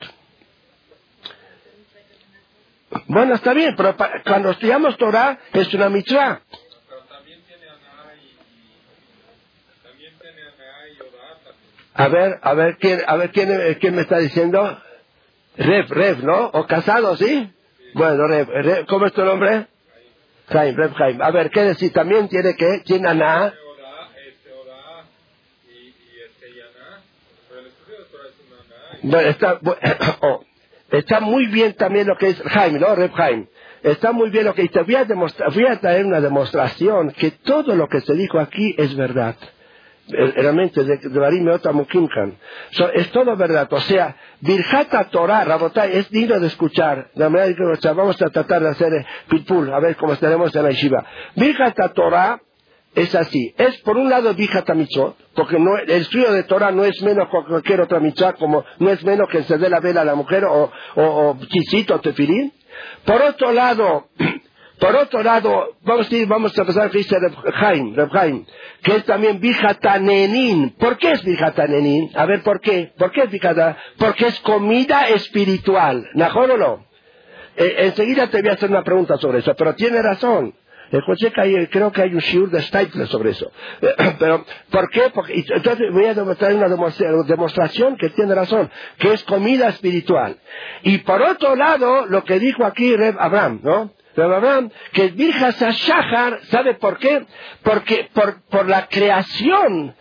Bueno, está bien, pero cuando estudiamos Torah es una mitzvah. A ver, a ver, ¿quién, a ver, ¿quién, quién me está diciendo? Rev, Rev, ¿no? ¿O casado, sí? Bueno, Rev, ¿cómo es tu nombre? Jaime, Rev Jaime. A ver, ¿qué decir? También tiene que, ¿quién Ana? Bueno, está, [COUGHS] oh, está muy bien también lo que es Jaime, ¿no? Rev Jaime. Está muy bien lo que dice. Voy a, voy a traer una demostración que todo lo que se dijo aquí es verdad realmente de, de es todo verdad. O sea, Virjata Torah, Rabotai, es digno de escuchar. De manera que vamos a tratar de hacer eh, pitbull, a ver cómo estaremos en la yeshiva. Virjata Torah es así. Es por un lado Virjata Mitzot, porque no, el estudio de Torah no es menos que cualquier otra mitzvah, como no es menos que encender la vela a la mujer o, o, o chisito o tefilín. Por otro lado, [CLEARS THROAT] Por otro lado, vamos a, ir, vamos a empezar a dice Reb que es también Bijatanenin. ¿Por qué es Bijatanenin? A ver, ¿por qué? ¿Por qué es Bijatanenin? Porque es comida espiritual. ¿Mejor o no? Eh, enseguida te voy a hacer una pregunta sobre eso, pero tiene razón. Que hay, creo que hay un shiur de Steitler sobre eso. [CLEARS THROAT] Pero, ¿por qué? Porque, entonces voy a demostrar una demostración que tiene razón, que es comida espiritual. Y por otro lado, lo que dijo aquí Reb Abraham, ¿no? Reb Abraham, que el Virja Shahar, ¿sabe por qué? Porque por, por la creación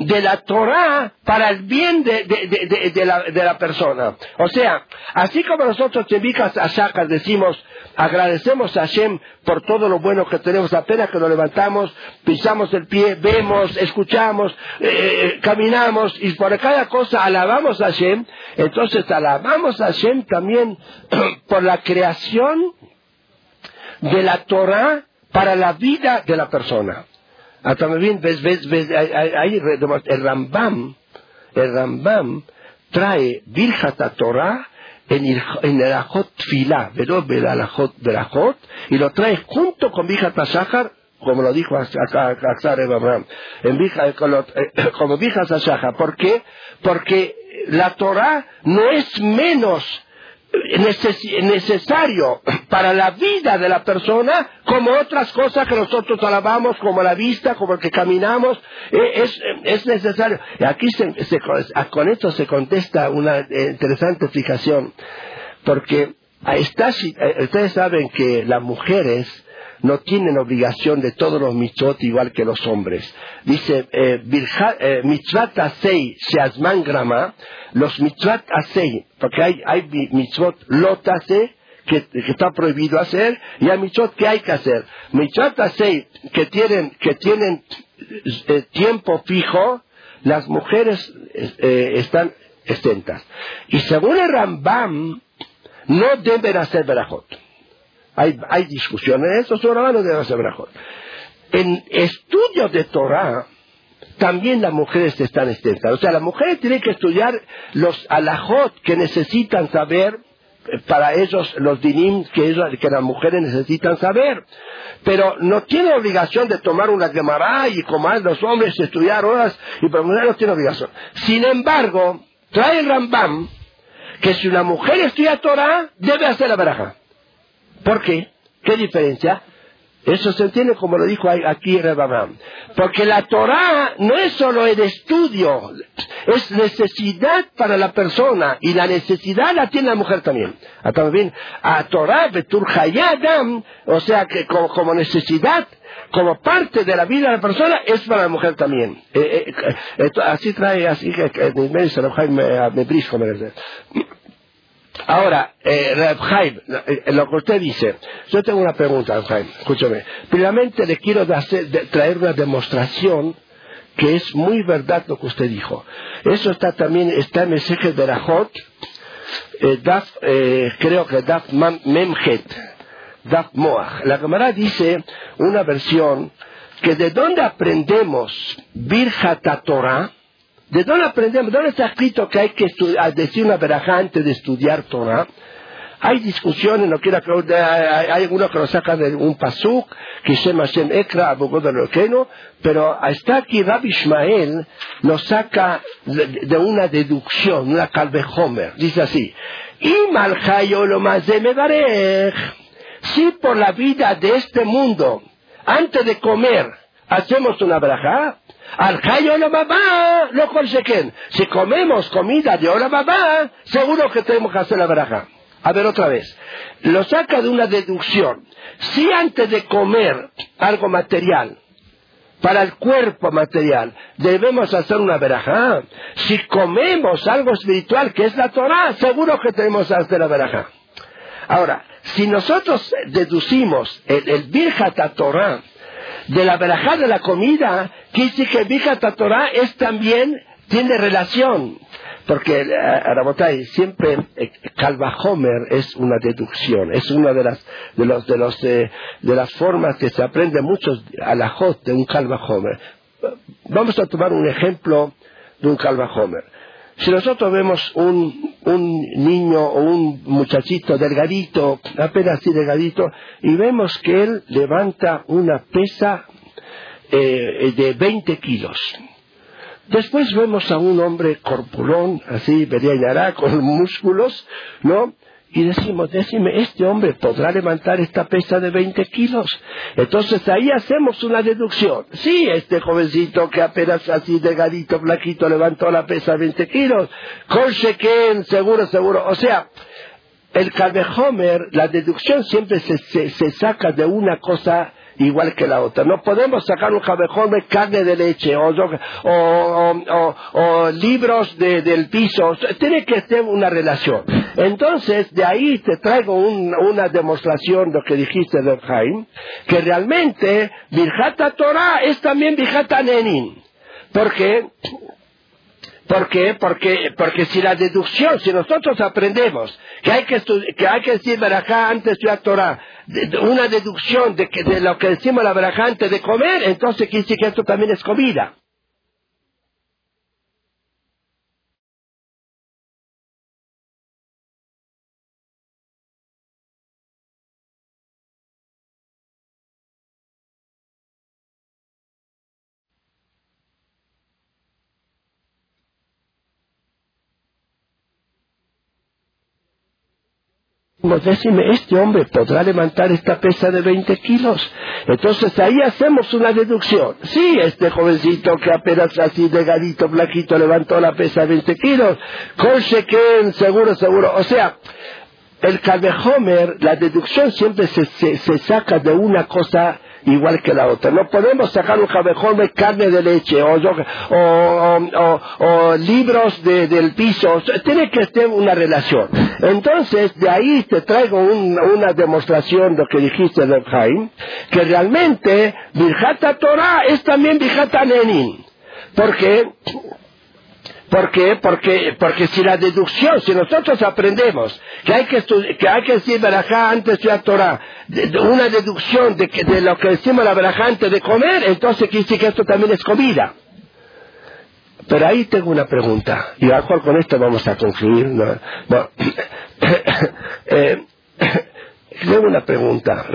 de la Torah para el bien de, de, de, la, de, la, persona. O sea, así como nosotros Virja Shahar decimos, Agradecemos a Hashem por todo lo bueno que tenemos. Apenas que nos levantamos, pisamos el pie, vemos, escuchamos, eh, eh, caminamos y por cada cosa alabamos a Hashem. Entonces alabamos a Hashem también [CLEARS THROAT] por la creación de la Torah para la vida de la persona. Ves, ahí el Rambam, el Rambam trae Virjata Torah en, el Ajot el Ajot Berajot, y lo trae junto con Vija Tashahar, como lo dijo Axar Abraham, en Vija, como Vija Tashahar. ¿Por qué? Porque la Torah no es menos necesario para la vida de la persona como otras cosas que nosotros alabamos, como la vista, como el que caminamos, eh, es, es necesario. Aquí con esto se contesta una eh, interesante fijación, porque está, eh, ustedes saben que las mujeres no tienen obligación de todos los mitzvot igual que los hombres. Dice, eh, eh, mitzvot asei sheazman grama, los mitzvot asei, porque hay, hay mitzvot lotase, que, que, está prohibido hacer, y hay mitzvot que hay que hacer. Mitzvot asei, que tienen, que tienen eh, tiempo fijo, las mujeres están exentas. Y según el Rambam, no deben hacer berajot. Hay, hay discusiones eso, sobre no deben hacer berajot. En estudios de Torah, también las mujeres están extensas. O sea, las mujeres tienen que estudiar los alajot que necesitan saber eh, para ellos los dinim que, que las mujeres necesitan saber. Pero no tiene obligación de tomar una Gemara y como los hombres estudiar horas y para mujeres no tiene obligación. Sin embargo, trae el Rambam que si una mujer estudia Torah, debe hacer la baraja. ¿Por qué? ¿Qué diferencia? Eso se entiende como lo dijo aquí Rebamam. Porque la Torah no es solo el estudio, es necesidad para la persona y la necesidad la tiene la mujer también. Ah, también a Torah Betur Hayadam, o sea que como, necesidad, como parte de la vida de la persona, es para la mujer también. Eh, eh, así trae, así que, me, me, me Ahora, eh, eh, lo que usted dice, yo tengo una pregunta, Reb escúchame. Primeramente le quiero traer una demostración que es muy verdad lo que usted dijo. Eso está también, está en el Seje de Rajot, eh, eh, creo que Daf Memhet, Daf Moach. La cámara dice una versión que de dónde aprendemos Virjata Torah, ¿De dónde aprendemos? ¿Dónde está escrito que hay que decir una verajá antes de estudiar Torah? Hay discusiones, no quiero hay, hay algunos que lo sacan de un pasuk, que se llama Shem Ekra, abogado de pero está aquí Rabbi Ishmael, lo saca de, una deducción, una calvejomer. Dice así, y lo más de si por la vida de este mundo, antes de comer, hacemos una verajá, al Babá, lo consequen. Si comemos comida de Ola Babá, seguro que tenemos que hacer la baraja. A ver otra vez. Lo saca de una deducción. Si antes de comer algo material, para el cuerpo material, debemos hacer una veraja. Si comemos algo espiritual, que es la Torah, seguro que tenemos que hacer la veraja. Ahora, si nosotros deducimos el, el Virjata Torah de la verajá de la comida, dice que Bijat Torah es también, tiene relación. Porque, eh, siempre eh, Homer es una deducción, es una de las, de los, de los, eh, de las formas que se aprende mucho a la de un Homer. Vamos a tomar un ejemplo de un Homer. Si nosotros vemos un, un niño o un muchachito delgadito, apenas así delgadito, y vemos que él levanta una pesa eh, de 20 kilos. Después vemos a un hombre corpulón, así, vería con músculos, ¿no? Y decimos, decime, ¿este hombre podrá levantar esta pesa de 20 kilos? Entonces ahí hacemos una deducción. Sí, este jovencito que apenas así delgadito, flaquito, levantó la pesa de 20 kilos. Con Sheken, seguro, seguro. O sea, el Calvejomer, la deducción siempre se, saca de una cosa igual que la otra. No podemos sacar un cabejón de carne de leche o, o, libros del piso. Tiene que ser una relación. Entonces, de ahí te traigo una demostración de lo que dijiste de Jaime, que realmente Virjata Torah es también Virjata Nenin. Porque ¿Por qué? Porque, porque si la deducción, si nosotros aprendemos que hay que, que, hay que decir barajá antes de estudiar Torah, una deducción de, que, de lo que decimos la barajá antes de comer, entonces quiere decir que esto también es comida. Decime, ¿este hombre podrá levantar esta pesa de 20 kilos? Entonces ahí hacemos una deducción. Sí, este jovencito que apenas así delgadito, flaquito, levantó la pesa de 20 kilos. Con seguro, seguro. O sea, el Calvejomer, la deducción siempre se, se saca de una cosa igual que la otra. No podemos sacar un cabejón de carne de leche o, o, libros del piso. Tiene que tener una relación. Entonces, de ahí te traigo una demostración de lo que dijiste, de Jaime, que realmente Virjata Torah es también Virjata Nenin. Porque ¿Por qué? Porque, porque si la deducción, si nosotros aprendemos que hay que, que, hay que decir barajá antes de la una deducción de, que, de lo que decimos la barajá antes de comer, entonces quiere decir que esto también es comida. Pero ahí tengo una pregunta, y a cual con esto vamos a concluir. ¿no? [COUGHS] eh, [COUGHS] tengo una pregunta,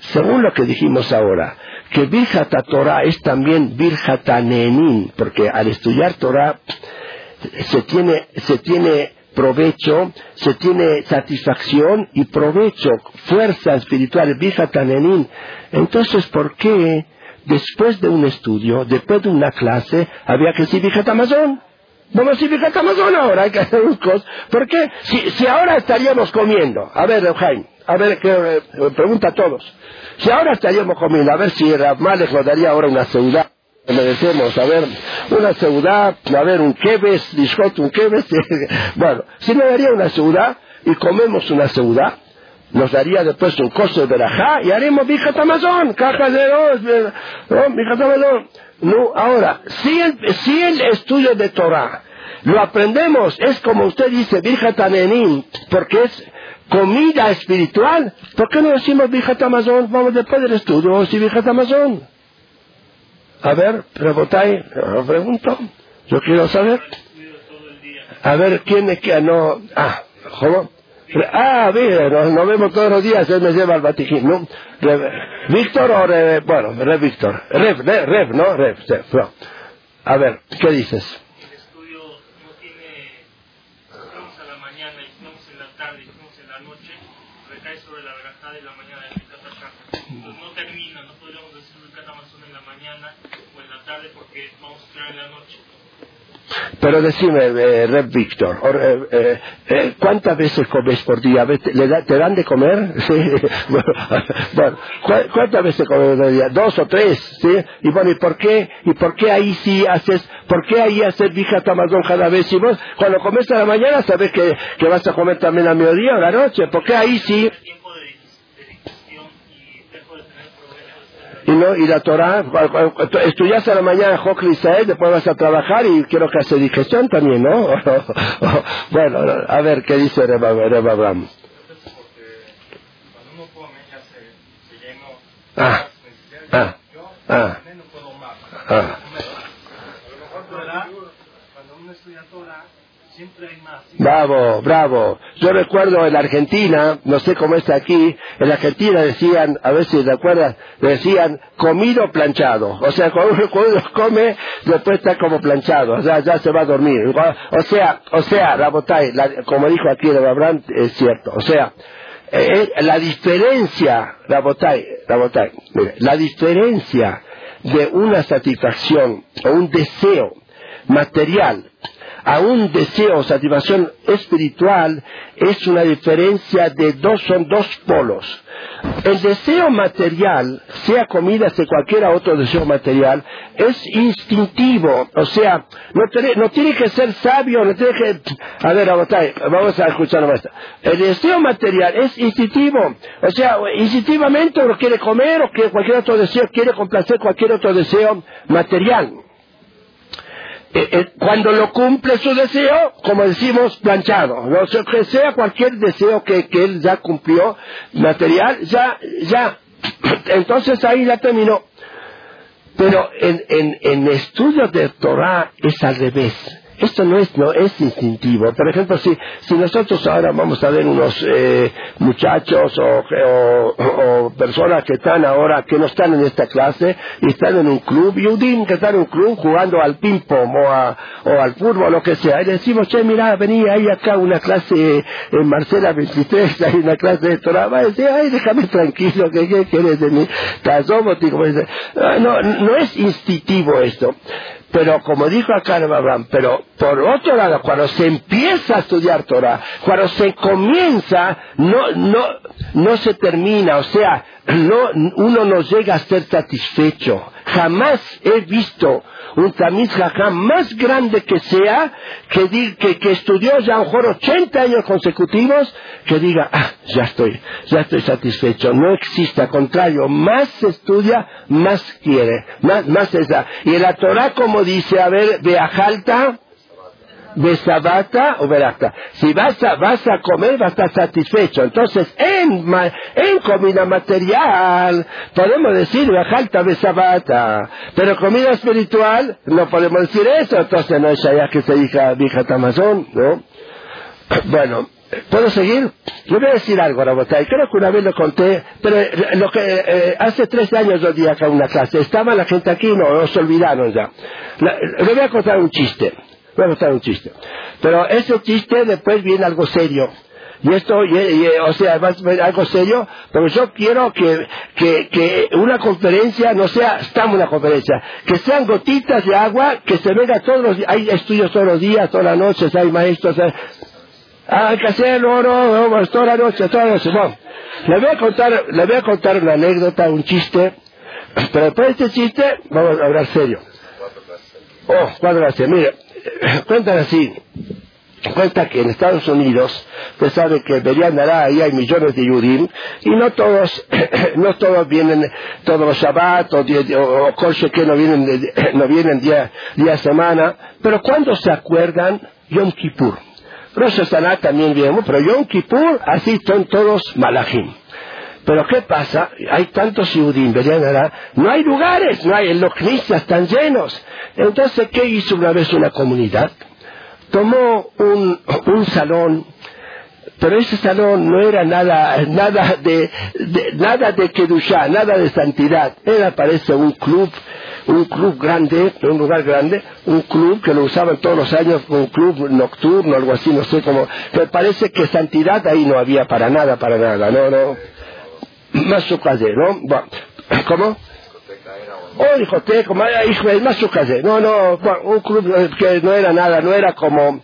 Según lo que dijimos ahora, que Virjata Torah es también Virjata Nenin, porque al estudiar Torah se tiene, se tiene provecho, se tiene satisfacción y provecho, fuerza espiritual, Virjata Nenin. Entonces, ¿por qué después de un estudio, después de una clase, había que decir Virjata Amazon? Vamos a Virjata Amazon ahora, hay que hacer un. ¿Por qué? Si, si ahora estaríamos comiendo, a ver, Jaime, a ver, que, eh, pregunta a todos. Si ahora estaríamos comiendo, a ver si Ramales nos daría ahora una ciudad. Le decimos, a ver, una ciudad, a ver, un keves, discote, un keves. [LAUGHS] bueno, si nos daría una ciudad y comemos una ciudad, nos daría después un costo de verajá y haremos tamazón, caja de dos, ¿no? No, ahora, si el, si el estudio de Torah lo aprendemos, es como usted dice, Tanenim, porque es comida espiritual, ¿por qué no decimos Bijat Amazon? Vamos después del estudio, vamos a decir Bijat Amazon. A ver, preguntáis, pregunto, yo quiero saber. A ver, ¿quién es que no? Ah, ¿cómo? Ah, mire, nos, vemos todos los días, él me lleva al Vaticano, ¿no? Víctor o Re, bueno, Rev Víctor. Rev, Rev, ¿no? Rev, sí, no. A ver, ¿qué dices? Pero decime, eh, Red Víctor, eh, eh, eh, ¿cuántas veces comes por día? ¿Te dan de comer? [LAUGHS] [LAUGHS] bueno, ¿cuántas veces comes por día? ¿Dos o tres? ¿sí? Y bueno, ¿y por qué? ¿Y por qué ahí sí haces, por qué ahí haces vija tamadón cada vez? Y vos, cuando comes a la mañana, sabes que, que vas a comer también a mediodía o a la noche. ¿Por qué ahí sí? Y no y la Torah estudias a la mañana Jok Israel después vas a trabajar y quiero que hace digestión también ¿no? [LAUGHS] bueno a ver qué dice Reba, Abraham ah ah ah ah cuando uno estudia la Torah, siempre hay más. Bravo, bravo. Yo recuerdo en Argentina, no sé cómo está aquí, en Argentina decían, a ver si te acuerdas, decían comido planchado. O sea, cuando [LAUGHS] uno, cuando uno come, después está como planchado, o sea, ya se va a dormir. O sea, o sea, Rabotay, la- como dijo aquí el Abraham, es cierto. O sea, eh, la diferencia, Rabotay, Rabotay, mire, la diferencia de una satisfacción o un deseo material a un deseo o satisfacción espiritual es una diferencia de dos, son dos polos. El deseo material, sea comida, sea cualquier otro deseo material, es instintivo, o sea, no tiene, no tiene que ser sabio, no tiene que... A ver, vamos a escuchar esto. El deseo material es instintivo, o sea, instintivamente uno quiere comer o que cualquier otro deseo quiere complacer cualquier otro deseo material. Eh, eh, cuando lo cumple su deseo, como decimos, planchado. ¿no? O sea, que cualquier deseo que, que él ya cumplió, material, ya, ya. [CLEARS THROAT] Entonces ahí ya terminó. Pero en, en, en estudios de Torah es al revés. Esto no es, no es instintivo. Por ejemplo, si, si nosotros ahora vamos a ver unos eh, muchachos o, o, personas que están ahora, que no están en esta clase, y están en un club, Yudim que están en un club jugando al ping-pong o, a- o al fútbol o lo que sea, y decimos, che, mira, vení, hay acá una clase en Marcela 23, hay una clase de Torah, va a ay, déjame tranquilo, ¿qué, qué quieres de mí? Tasómoti, como dice. Ah, No, no es instintivo esto. Pero como dijo acá Abraham, pero por otro lado, cuando se empieza a estudiar Torah, cuando se comienza, no, no, no se termina, o sea, no, uno no llega a ser satisfecho. Jamás he visto un tamiz jajam más grande que sea, que, que, estudió ya a lo mejor 80 años consecutivos, que diga, ah, ya estoy, ya estoy satisfecho. No existe, al contrario, más se estudia, más quiere, más, más esa. Y la Torah como dice, a ver, Beajalta, Besabata o Beracta. Si vas a, vas a comer, vas a estar satisfecho. Entonces, en, en comida material, podemos decir Beajalta, Besabata. Pero comida espiritual, no podemos decir eso. Entonces, no es allá que se diga vieja Tamazón, ¿no? [COUGHS] Bueno, ¿puedo seguir? Yo voy a decir algo, Rabotay. Creo que una vez lo conté, pero eh, lo que eh, hace tres años yo di acá una clase. Estaba la gente aquí, no, no se olvidaron ya. Le voy a contar un chiste. Voy a contar un chiste. Pero ese chiste después viene algo serio. Y esto, y- y, o sea, algo serio, pero yo quiero que, que, una conferencia no sea, estamos una conferencia, que sean gotitas de agua, que se venga todos los días, hay estudios todos los días, todas las noches, hay maestros, hay- hay que hacerlo, no, no, toda la noche, toda la noche. Bueno, le voy a contar, le voy a contar una anécdota, un chiste, pero después de este chiste vamos a hablar serio. Oh, cuatro gracias. Mire, cuentan así. Cuenta que en Estados Unidos, usted sabe que Berian Dará, ahí hay millones de Yudim, y no todos, [CLEARS THROAT] no todos vienen, todos los Shabbat o, o, o Kol Shekel no vienen, [CLEARS THROAT] no vienen día, día semana, pero cuando se acuerdan, Yom Kippur. Rosh Hashanah también viene, pero Yom Kippur, así son todos Malachim. Pero ¿qué pasa? Hay tantos Dará, no hay lugares, no hay, los knisas están llenos. Entonces, ¿qué hizo una vez una comunidad? tomó un, un salón, pero ese salón no era nada, nada de, de- nada de Kedushá, nada de santidad. Era, parece, un club, un club grande, un lugar grande, un club que lo usaban todos los años, un club nocturno, algo así, no sé cómo. Pero parece que santidad ahí no había para nada, para nada, no, no. Más su ¿no? Bueno, ¿Cómo? Discoteca, ma- hijo, es más su. No, no, un club que no era nada, no era como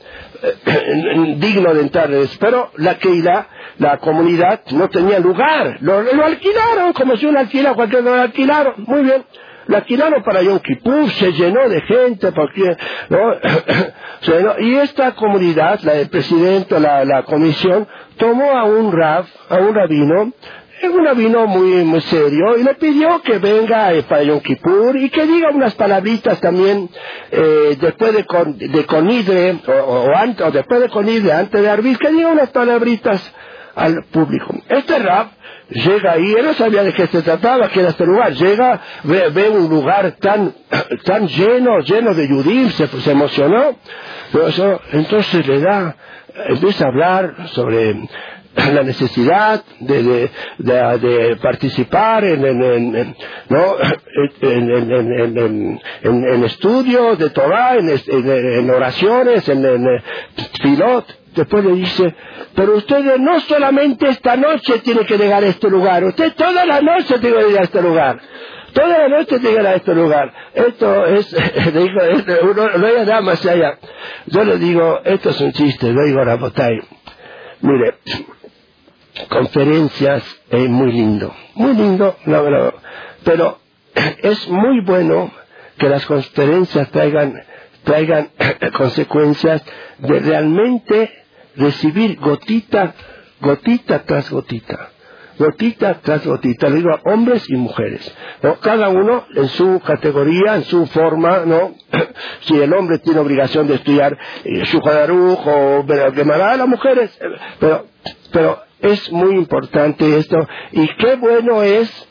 digno de entrar. Pero la Keila, la comunidad, no tenía lugar. Lo, alquilaron, como si uno alquila cualquier lo alquilaron. Muy bien. Lo alquilaron para Yom Kippur, se llenó de gente, porque, ¿no? Y esta comunidad, la del presidente, la, la comisión, tomó a un rab, a un rabino, es un rabino muy, muy serio y le pidió que venga eh, para Yom Kippur y que diga unas palabritas también eh, después de, con, de Conidre o, antes, o después de Conidre, antes de Arbit, que diga unas palabritas al público. Este rap llega ahí, él no sabía de qué se trataba, que era este lugar, llega, ve, ve un lugar tan, [CLEARS THROAT] tan lleno, lleno de Yudim, se, se emocionó, entonces le da, empieza a hablar sobre la necesidad de, de, de, de participar en, en, en, ¿no? en, en estudios de Torah, en, oraciones, en, pilot. Después le dice, pero ustedes no solamente esta noche tienen que llegar a este lugar, usted toda la noche tiene que llegar a este lugar. Toda la noche llegar a este lugar. Esto es, le uno no hay nada más allá. Yo le digo, esto es un chiste, le digo a. Mire, conferencias es muy lindo, muy lindo, no, pero [CLEARS THROAT] es muy bueno que las conferencias traigan, traigan [CLEARS THROAT] consecuencias de realmente recibir gotita, gotita tras gotita, gotita tras gotita, le digo a hombres y mujeres, ¿no? cada uno en su categoría, en su forma, ¿no? [CLEARS THROAT] si el hombre tiene obligación de estudiar eh, su o Gemara, las mujeres, eh, pero, pero es muy importante esto. Y qué bueno es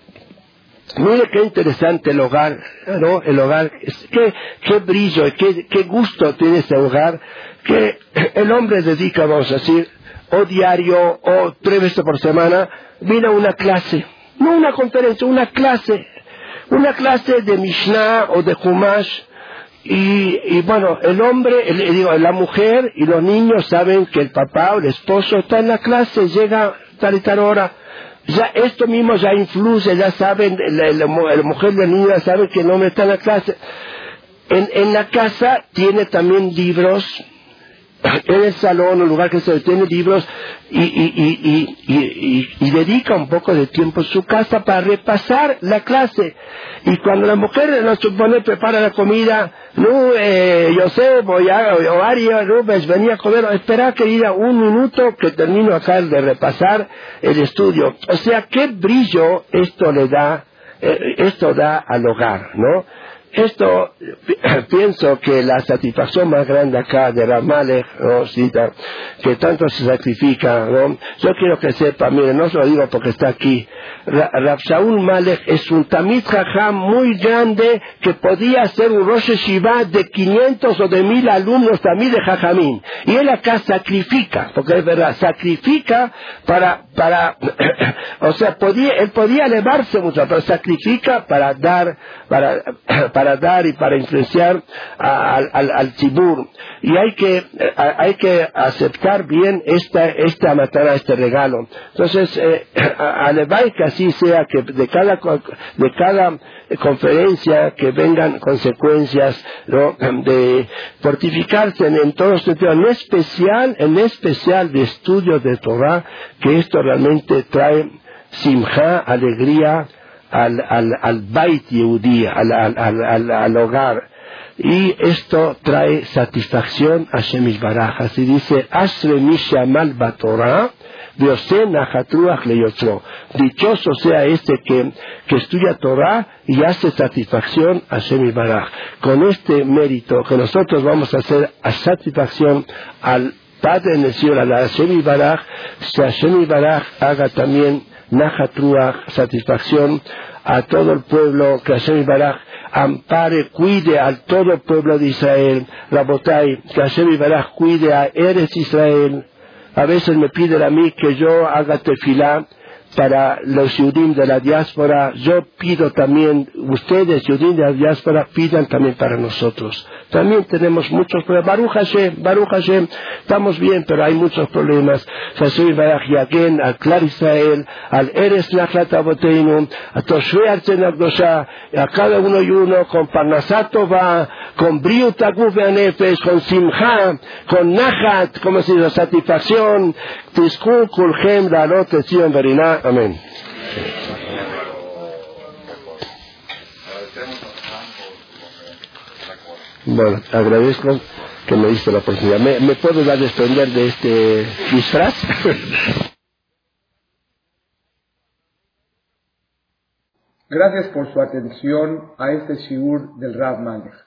Mire qué interesante el hogar, ¿no? El hogar, qué, qué brillo, qué, qué gusto tiene ese hogar, que el hombre dedica, vamos a decir, o diario o tres veces por semana, viene a una clase, no una conferencia, una clase, una clase de Mishnah o de Humash, y, y, bueno, el hombre, el, digo, la mujer y los niños saben que el papá o el esposo está en la clase, llega tal y tal hora. Ya esto mismo ya influye, ya saben, la, la, mujer y la niña saben que el hombre está en la clase. En, en la casa tiene también libros, [COUGHS] en el salón, un lugar que se tiene libros y, y, y, y, dedica un poco de tiempo en su casa para repasar la clase. Y cuando la mujer, nos supone, prepara la comida, no, eh, yo sé, voy a, o Ari, Rubens, venía a comer, espera querida un minuto que termino acá de repasar el estudio. O sea, qué brillo esto le da, eh, esto da al hogar, ¿no? Esto [CLEARS THROAT] pienso que la satisfacción más grande acá de Ramalech, ¿no? que tanto se sacrifica, yo quiero que sepa, mire, no se lo digo porque está aquí, Rabshaul Malek es un Tamid Jajam muy grande que podía ser un Rosh Shiva de 500 o de 1000 alumnos Tamid de Jajamín. Y él acá sacrifica, porque es verdad, sacrifica para, para, [CLEARS THROAT] o sea, podía, él podía elevarse mucho, pero sacrifica para dar, para, [CLEARS THROAT] para dar y para influenciar al, al, al tibur. Y hay que, hay que aceptar bien esta, esta matara, este regalo. Entonces, eh, [CLEARS THROAT] que así sea, que de cada, de cada conferencia que vengan consecuencias [CLEARS THROAT] de fortificarse en, todos los en especial, en especial de estudio de Torah, que esto realmente trae simja, alegría, al, al, al Bait Yehudi, al, al, al, hogar. Y esto trae satisfacción a Shemish Baraj. Así dice, Asre Mishamal Batorah, Dichoso sea este que, que estudia Torah y hace satisfacción a Shemi Baraj. Con este mérito que nosotros vamos a hacer a satisfacción al Padre en el cielo, a la Shemi Baraj, que Shemi Baraj haga también Nahatruach, satisfacción a todo el pueblo, que Hashem Baraj ampare, cuide al todo el pueblo de Israel, Rabotai, que Hashem Baraj cuide a Eres Israel. A veces me piden a mí que yo haga tefilá para los judíos de la diáspora, yo pido también, ustedes, judíos de la diáspora, pidan también para nosotros. También tenemos muchos problemas. Baruch Hashem, Baruch Hashem, estamos bien, pero hay muchos problemas. Barach Yagen, al Clar Israel, al Eres Nachlat Aboteinu, a Toshve Arzenagdosha, a cada uno y uno con Parnasato va, con Briut Anefes, con Simcha, con Nachat, como se dice, satisfacción, Tiskun Kulchem, Darot, Etzion, Veriná. Amén. Bueno, agradezco que me diste la oportunidad. ¿Me, me puedo dar desprender de este disfraz? Gracias por su atención a este shiur del Rav Malech.